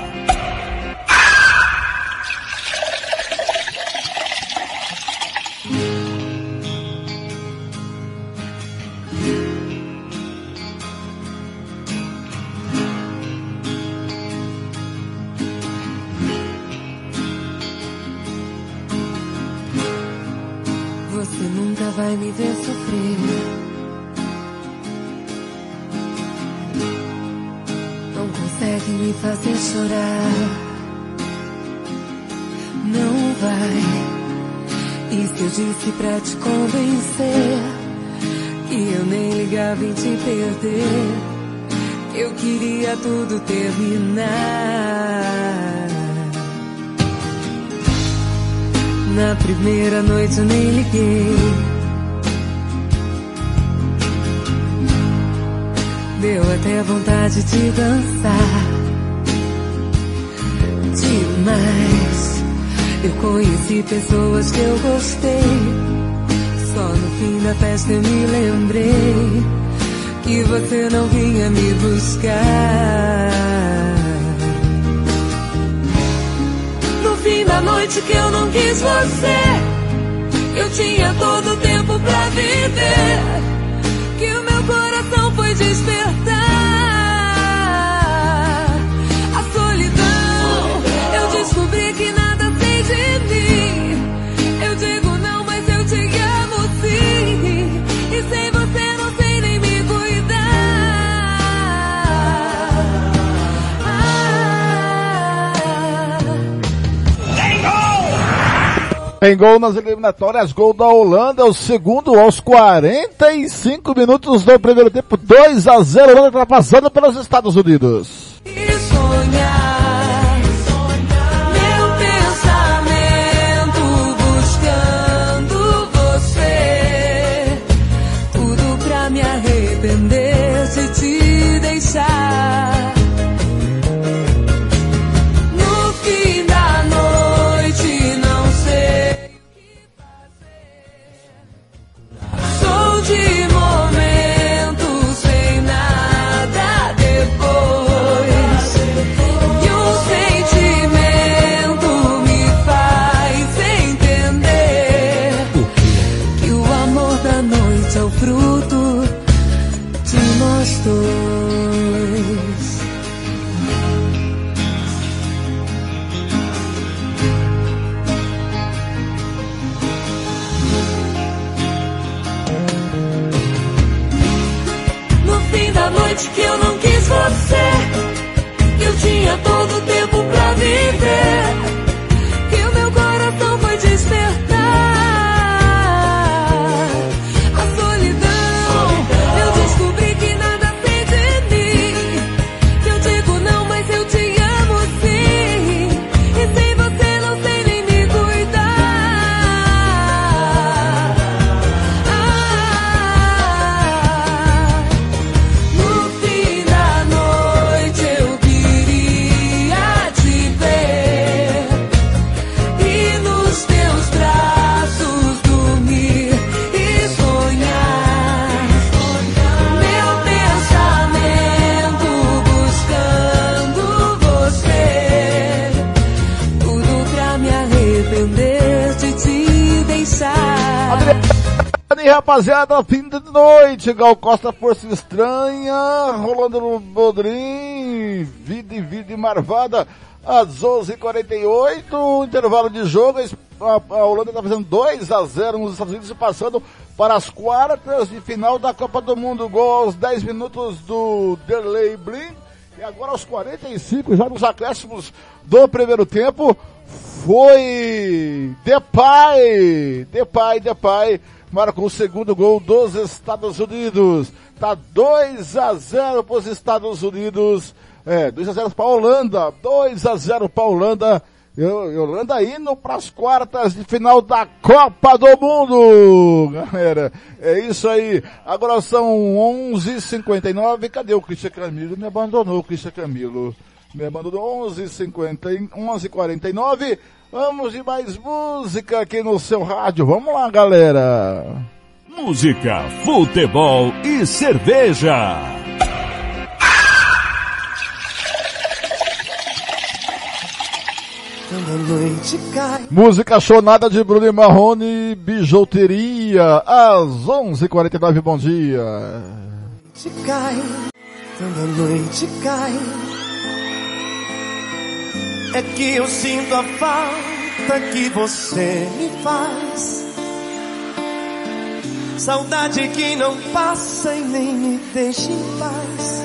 Tem gol nas eliminatórias, gol da Holanda, o segundo aos 45 minutos do primeiro tempo, 2 a 0, Holanda está passando pelos Estados Unidos.
e sonhar. E
rapaziada, fim de noite, Gal Costa Força Estranha, rolando no Bodrim, Vida e Vida e Marvada, às 11h48, intervalo de jogo, a, a Holanda está fazendo 2 a 0 nos Estados Unidos e passando para as quartas de final da Copa do Mundo, gol aos 10 minutos do Derley Blin, e agora aos 45, já nos acréscimos do primeiro tempo, foi Depay, Depay, Depay, marcou o segundo gol dos Estados Unidos. Tá 2 a 0 para os Estados Unidos. É, 2 a 0 para a Holanda. 2 a 0 para a Holanda. E Holanda indo para as quartas de final da Copa do Mundo, galera. É isso aí. Agora são 11h59. Cadê o Cristian Camilo? Me abandonou o Cristian Camilo. Me abandonou 11h50, 11h49. Vamos de mais música aqui no seu rádio. Vamos lá, galera.
Música, futebol e cerveja.
Quando a noite cai.
Música chonada de Bruno e Marrone, bijuteria, às 11h49, bom dia.
noite cai, quando a noite cai, é que eu sinto a falta que você me faz. Saudade que não passa e nem me deixa em paz.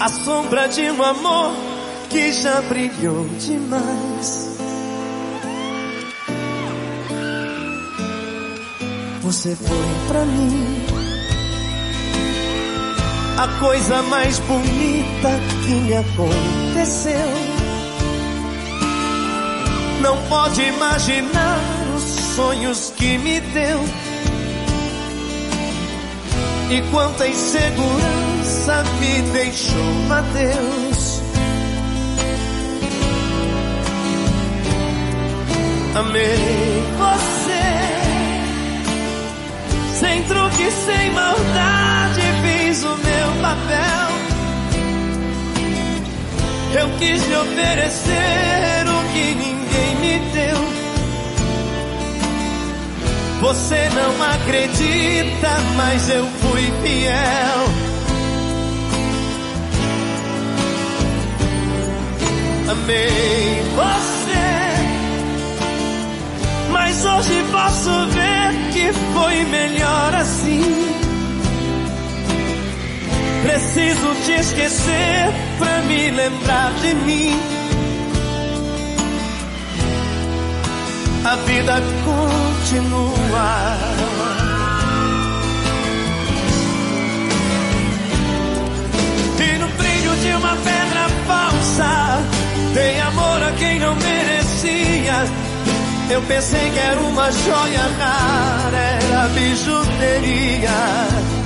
A sombra de um amor que já brilhou demais. Você foi pra mim a coisa mais bonita que me aconteceu. Não pode imaginar os sonhos que me deu. E quanta insegurança me deixou, adeus. Amei você. Sem truque, sem maldade, fiz o meu Eu quis lhe oferecer o que ninguém me deu. Você não acredita, mas eu fui fiel. Amei você, mas hoje posso ver que foi melhor assim. Preciso te esquecer pra me lembrar de mim. A vida continua. E no brilho de uma pedra falsa, tem amor a quem não merecia. Eu pensei que era uma joia rara, era bijuteria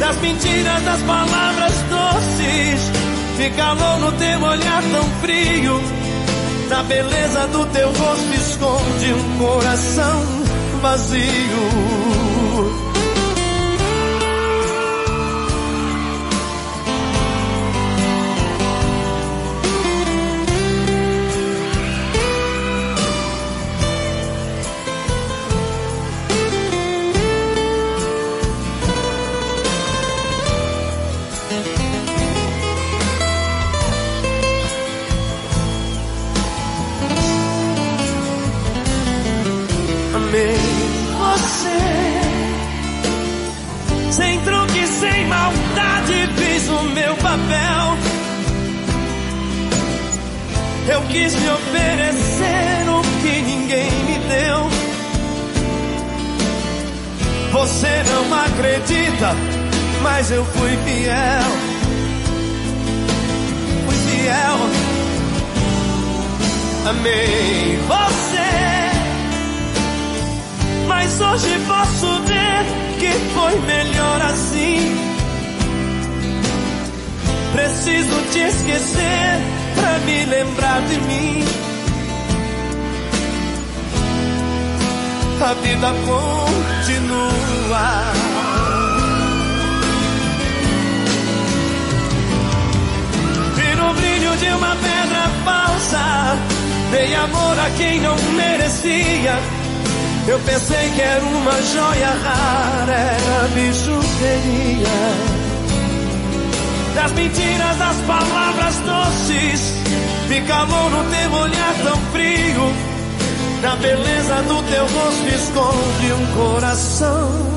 das mentiras, das palavras doces. Fica calor no teu olhar tão frio. Na beleza do teu rosto esconde um coração vazio. Mas eu fui fiel. Fui fiel. Amei você. Mas hoje posso ver que foi melhor assim. Preciso te esquecer pra me lembrar de mim. A vida continua. De uma pedra falsa, dei amor a quem não merecia. Eu pensei que era uma joia rara, era bijuteria. Das mentiras, das palavras doces, calor no teu olhar tão frio. Na beleza do teu rosto esconde um coração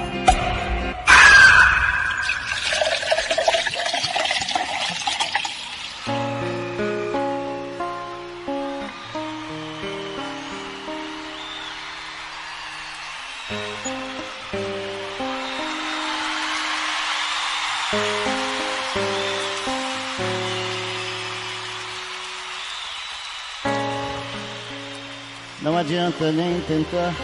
Nem tentar.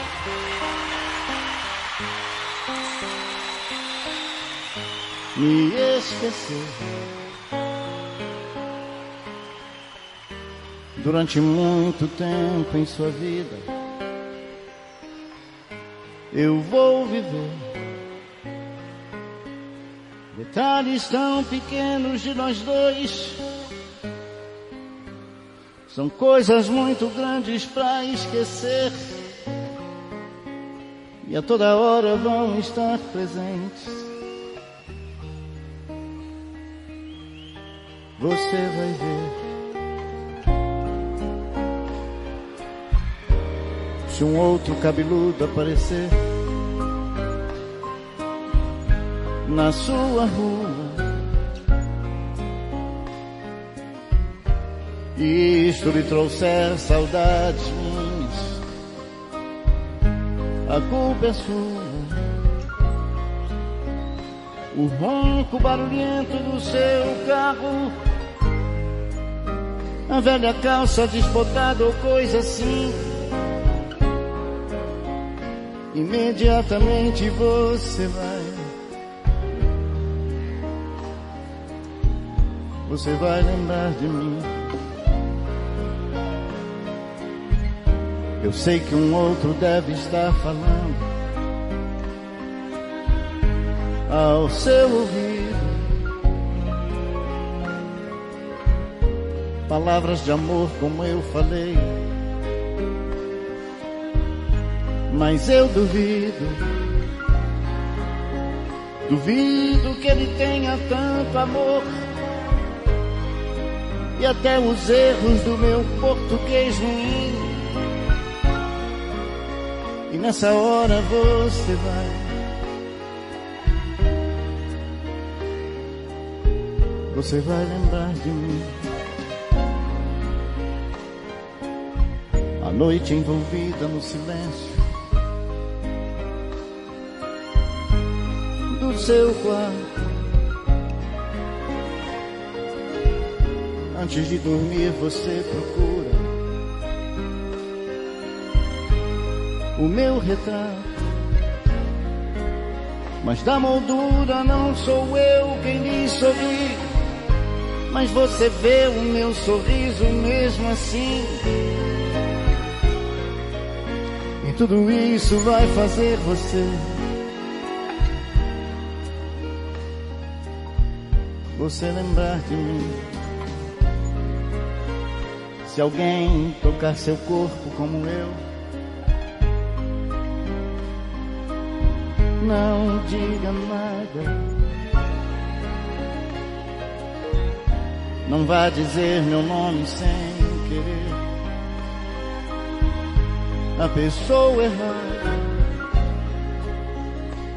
Me esquecer. Durante muito tempo em sua vida, eu vou viver. Detalhes tão pequenos de nós dois. São coisas muito grandes para esquecer. E a toda hora vão estar presentes. Você vai ver. Se um outro cabeludo aparecer na sua rua. E isto lhe trouxer saudades a culpa é sua. O ronco barulhento do seu carro, a velha calça desbotada ou coisa assim. Imediatamente você vai. Você vai lembrar de mim. Eu sei que um outro deve estar falando ao seu ouvido. Palavras de amor como eu falei. Mas eu duvido. Duvido que ele tenha tanto amor. E até os erros do meu português ruim. E nessa hora você vai. Você vai lembrar de mim. A noite envolvida no silêncio do seu quarto. Antes de dormir, você procura o meu retrato. Mas da moldura não sou eu quem lhe sorri. Mas você vê o meu sorriso mesmo assim. E tudo isso vai fazer você. Você lembrar de mim. Se alguém tocar seu corpo como eu, não diga nada. Não vá dizer meu nome sem querer. A pessoa errada,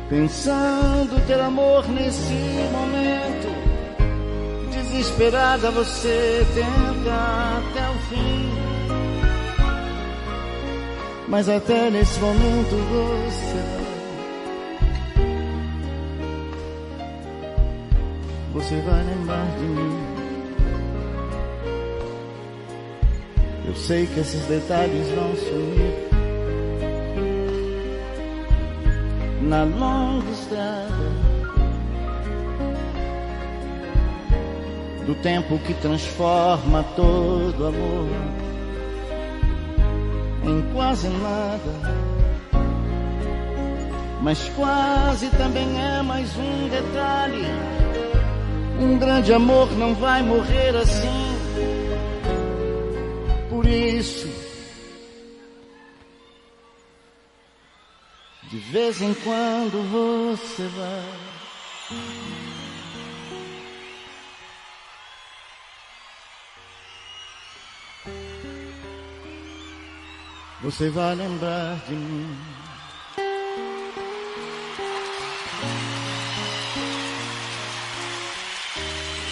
pensando ter amor nesse momento. Desesperada você tenta até o fim. Mas até nesse momento você Eu sei que esses detalhes vão sumir na longa estrada do tempo que transforma todo amor em quase nada. Mas quase também é mais um detalhe. Um grande amor não vai morrer assim. Por isso, de vez em quando você vai. Você vai lembrar de mim.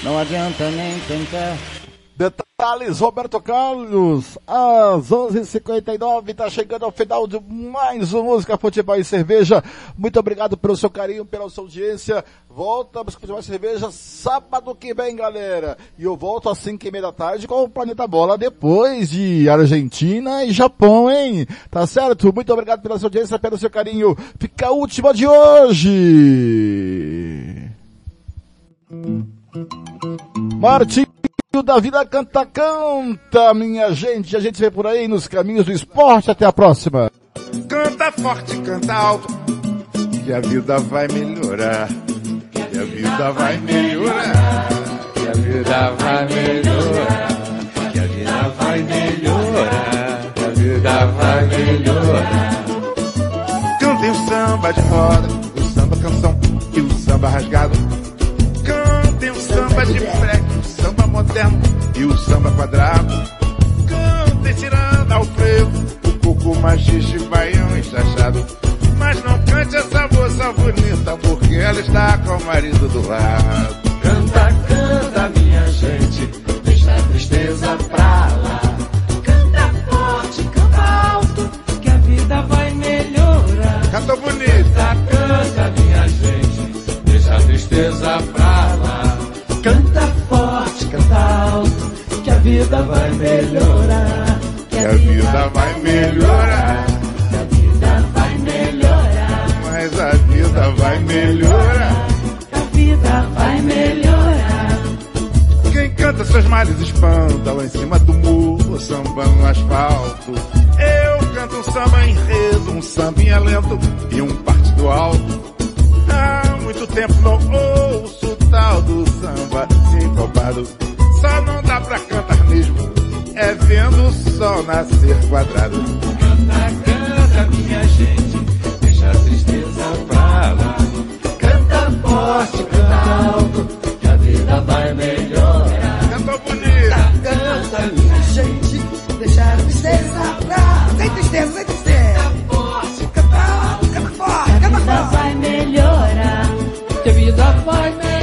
Não adianta nem tentar.
Detalhes, Roberto Carlos, às 11h59, tá chegando ao final de mais uma Música Futebol e Cerveja. Muito obrigado pelo seu carinho, pela sua audiência. Volta Música Futebol e Cerveja sábado que vem, galera. E eu volto às 5 e meia da tarde com o Planeta Bola, depois de Argentina e Japão, hein? Tá certo? Muito obrigado pela sua audiência, pelo seu carinho. Fica a última de hoje. Martinho da Vida Canta Canta, minha gente. A gente se vê por aí nos caminhos do esporte. Até a próxima.
Canta forte, canta alto, que a vida vai melhorar. Que a vida vai melhorar. Que a vida vai melhorar. Que a vida vai melhorar. Que a vida vai melhorar. Cantem o samba de roda, o samba canção e o samba rasgado. Samba de freque, o samba moderno e o samba quadrado. Cantem tirando ao frevo, o coco machixe, baião enxachado. Mas não cante essa moça bonita, porque ela está com o marido do lado.
Canta, canta, minha gente, deixa a tristeza pra lá. Canta forte, canta alto, que a vida vai melhorar.
Canta bonito.
Canta, canta, minha gente, deixa a tristeza pra lá. Vida vai melhorar.
Que a vida vai melhorar.
Que a vida vai melhorar.
Mas a vida vai melhorar.
A vida vai melhorar.
Quem canta seus males espanta lá em cima do muro, samba no asfalto. Eu
canta um samba enredo, um sambinha lento e um partido alto. Há muito tempo não ouço tal do samba sincopado. Só não dá pra cantar mesmo, é vendo o sol nascer quadrado.
Canta, canta, minha gente, deixa a tristeza pra lá. Canta forte, canta alto, que a vida vai melhorar.
Canta bonito.
Canta, minha gente, deixa a tristeza pra lá.
Sem tristeza, sem tristeza.
Canta forte, canta alto, canta forte, canta
A vida
forte.
vai melhorar.
Que a vida vai melhorar.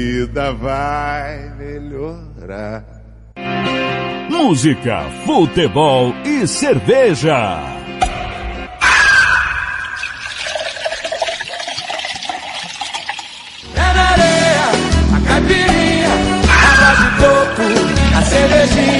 Vida vai melhorar.
Música, futebol e cerveja.
É na areia, a caipirinha, água de coco, a cervejinha.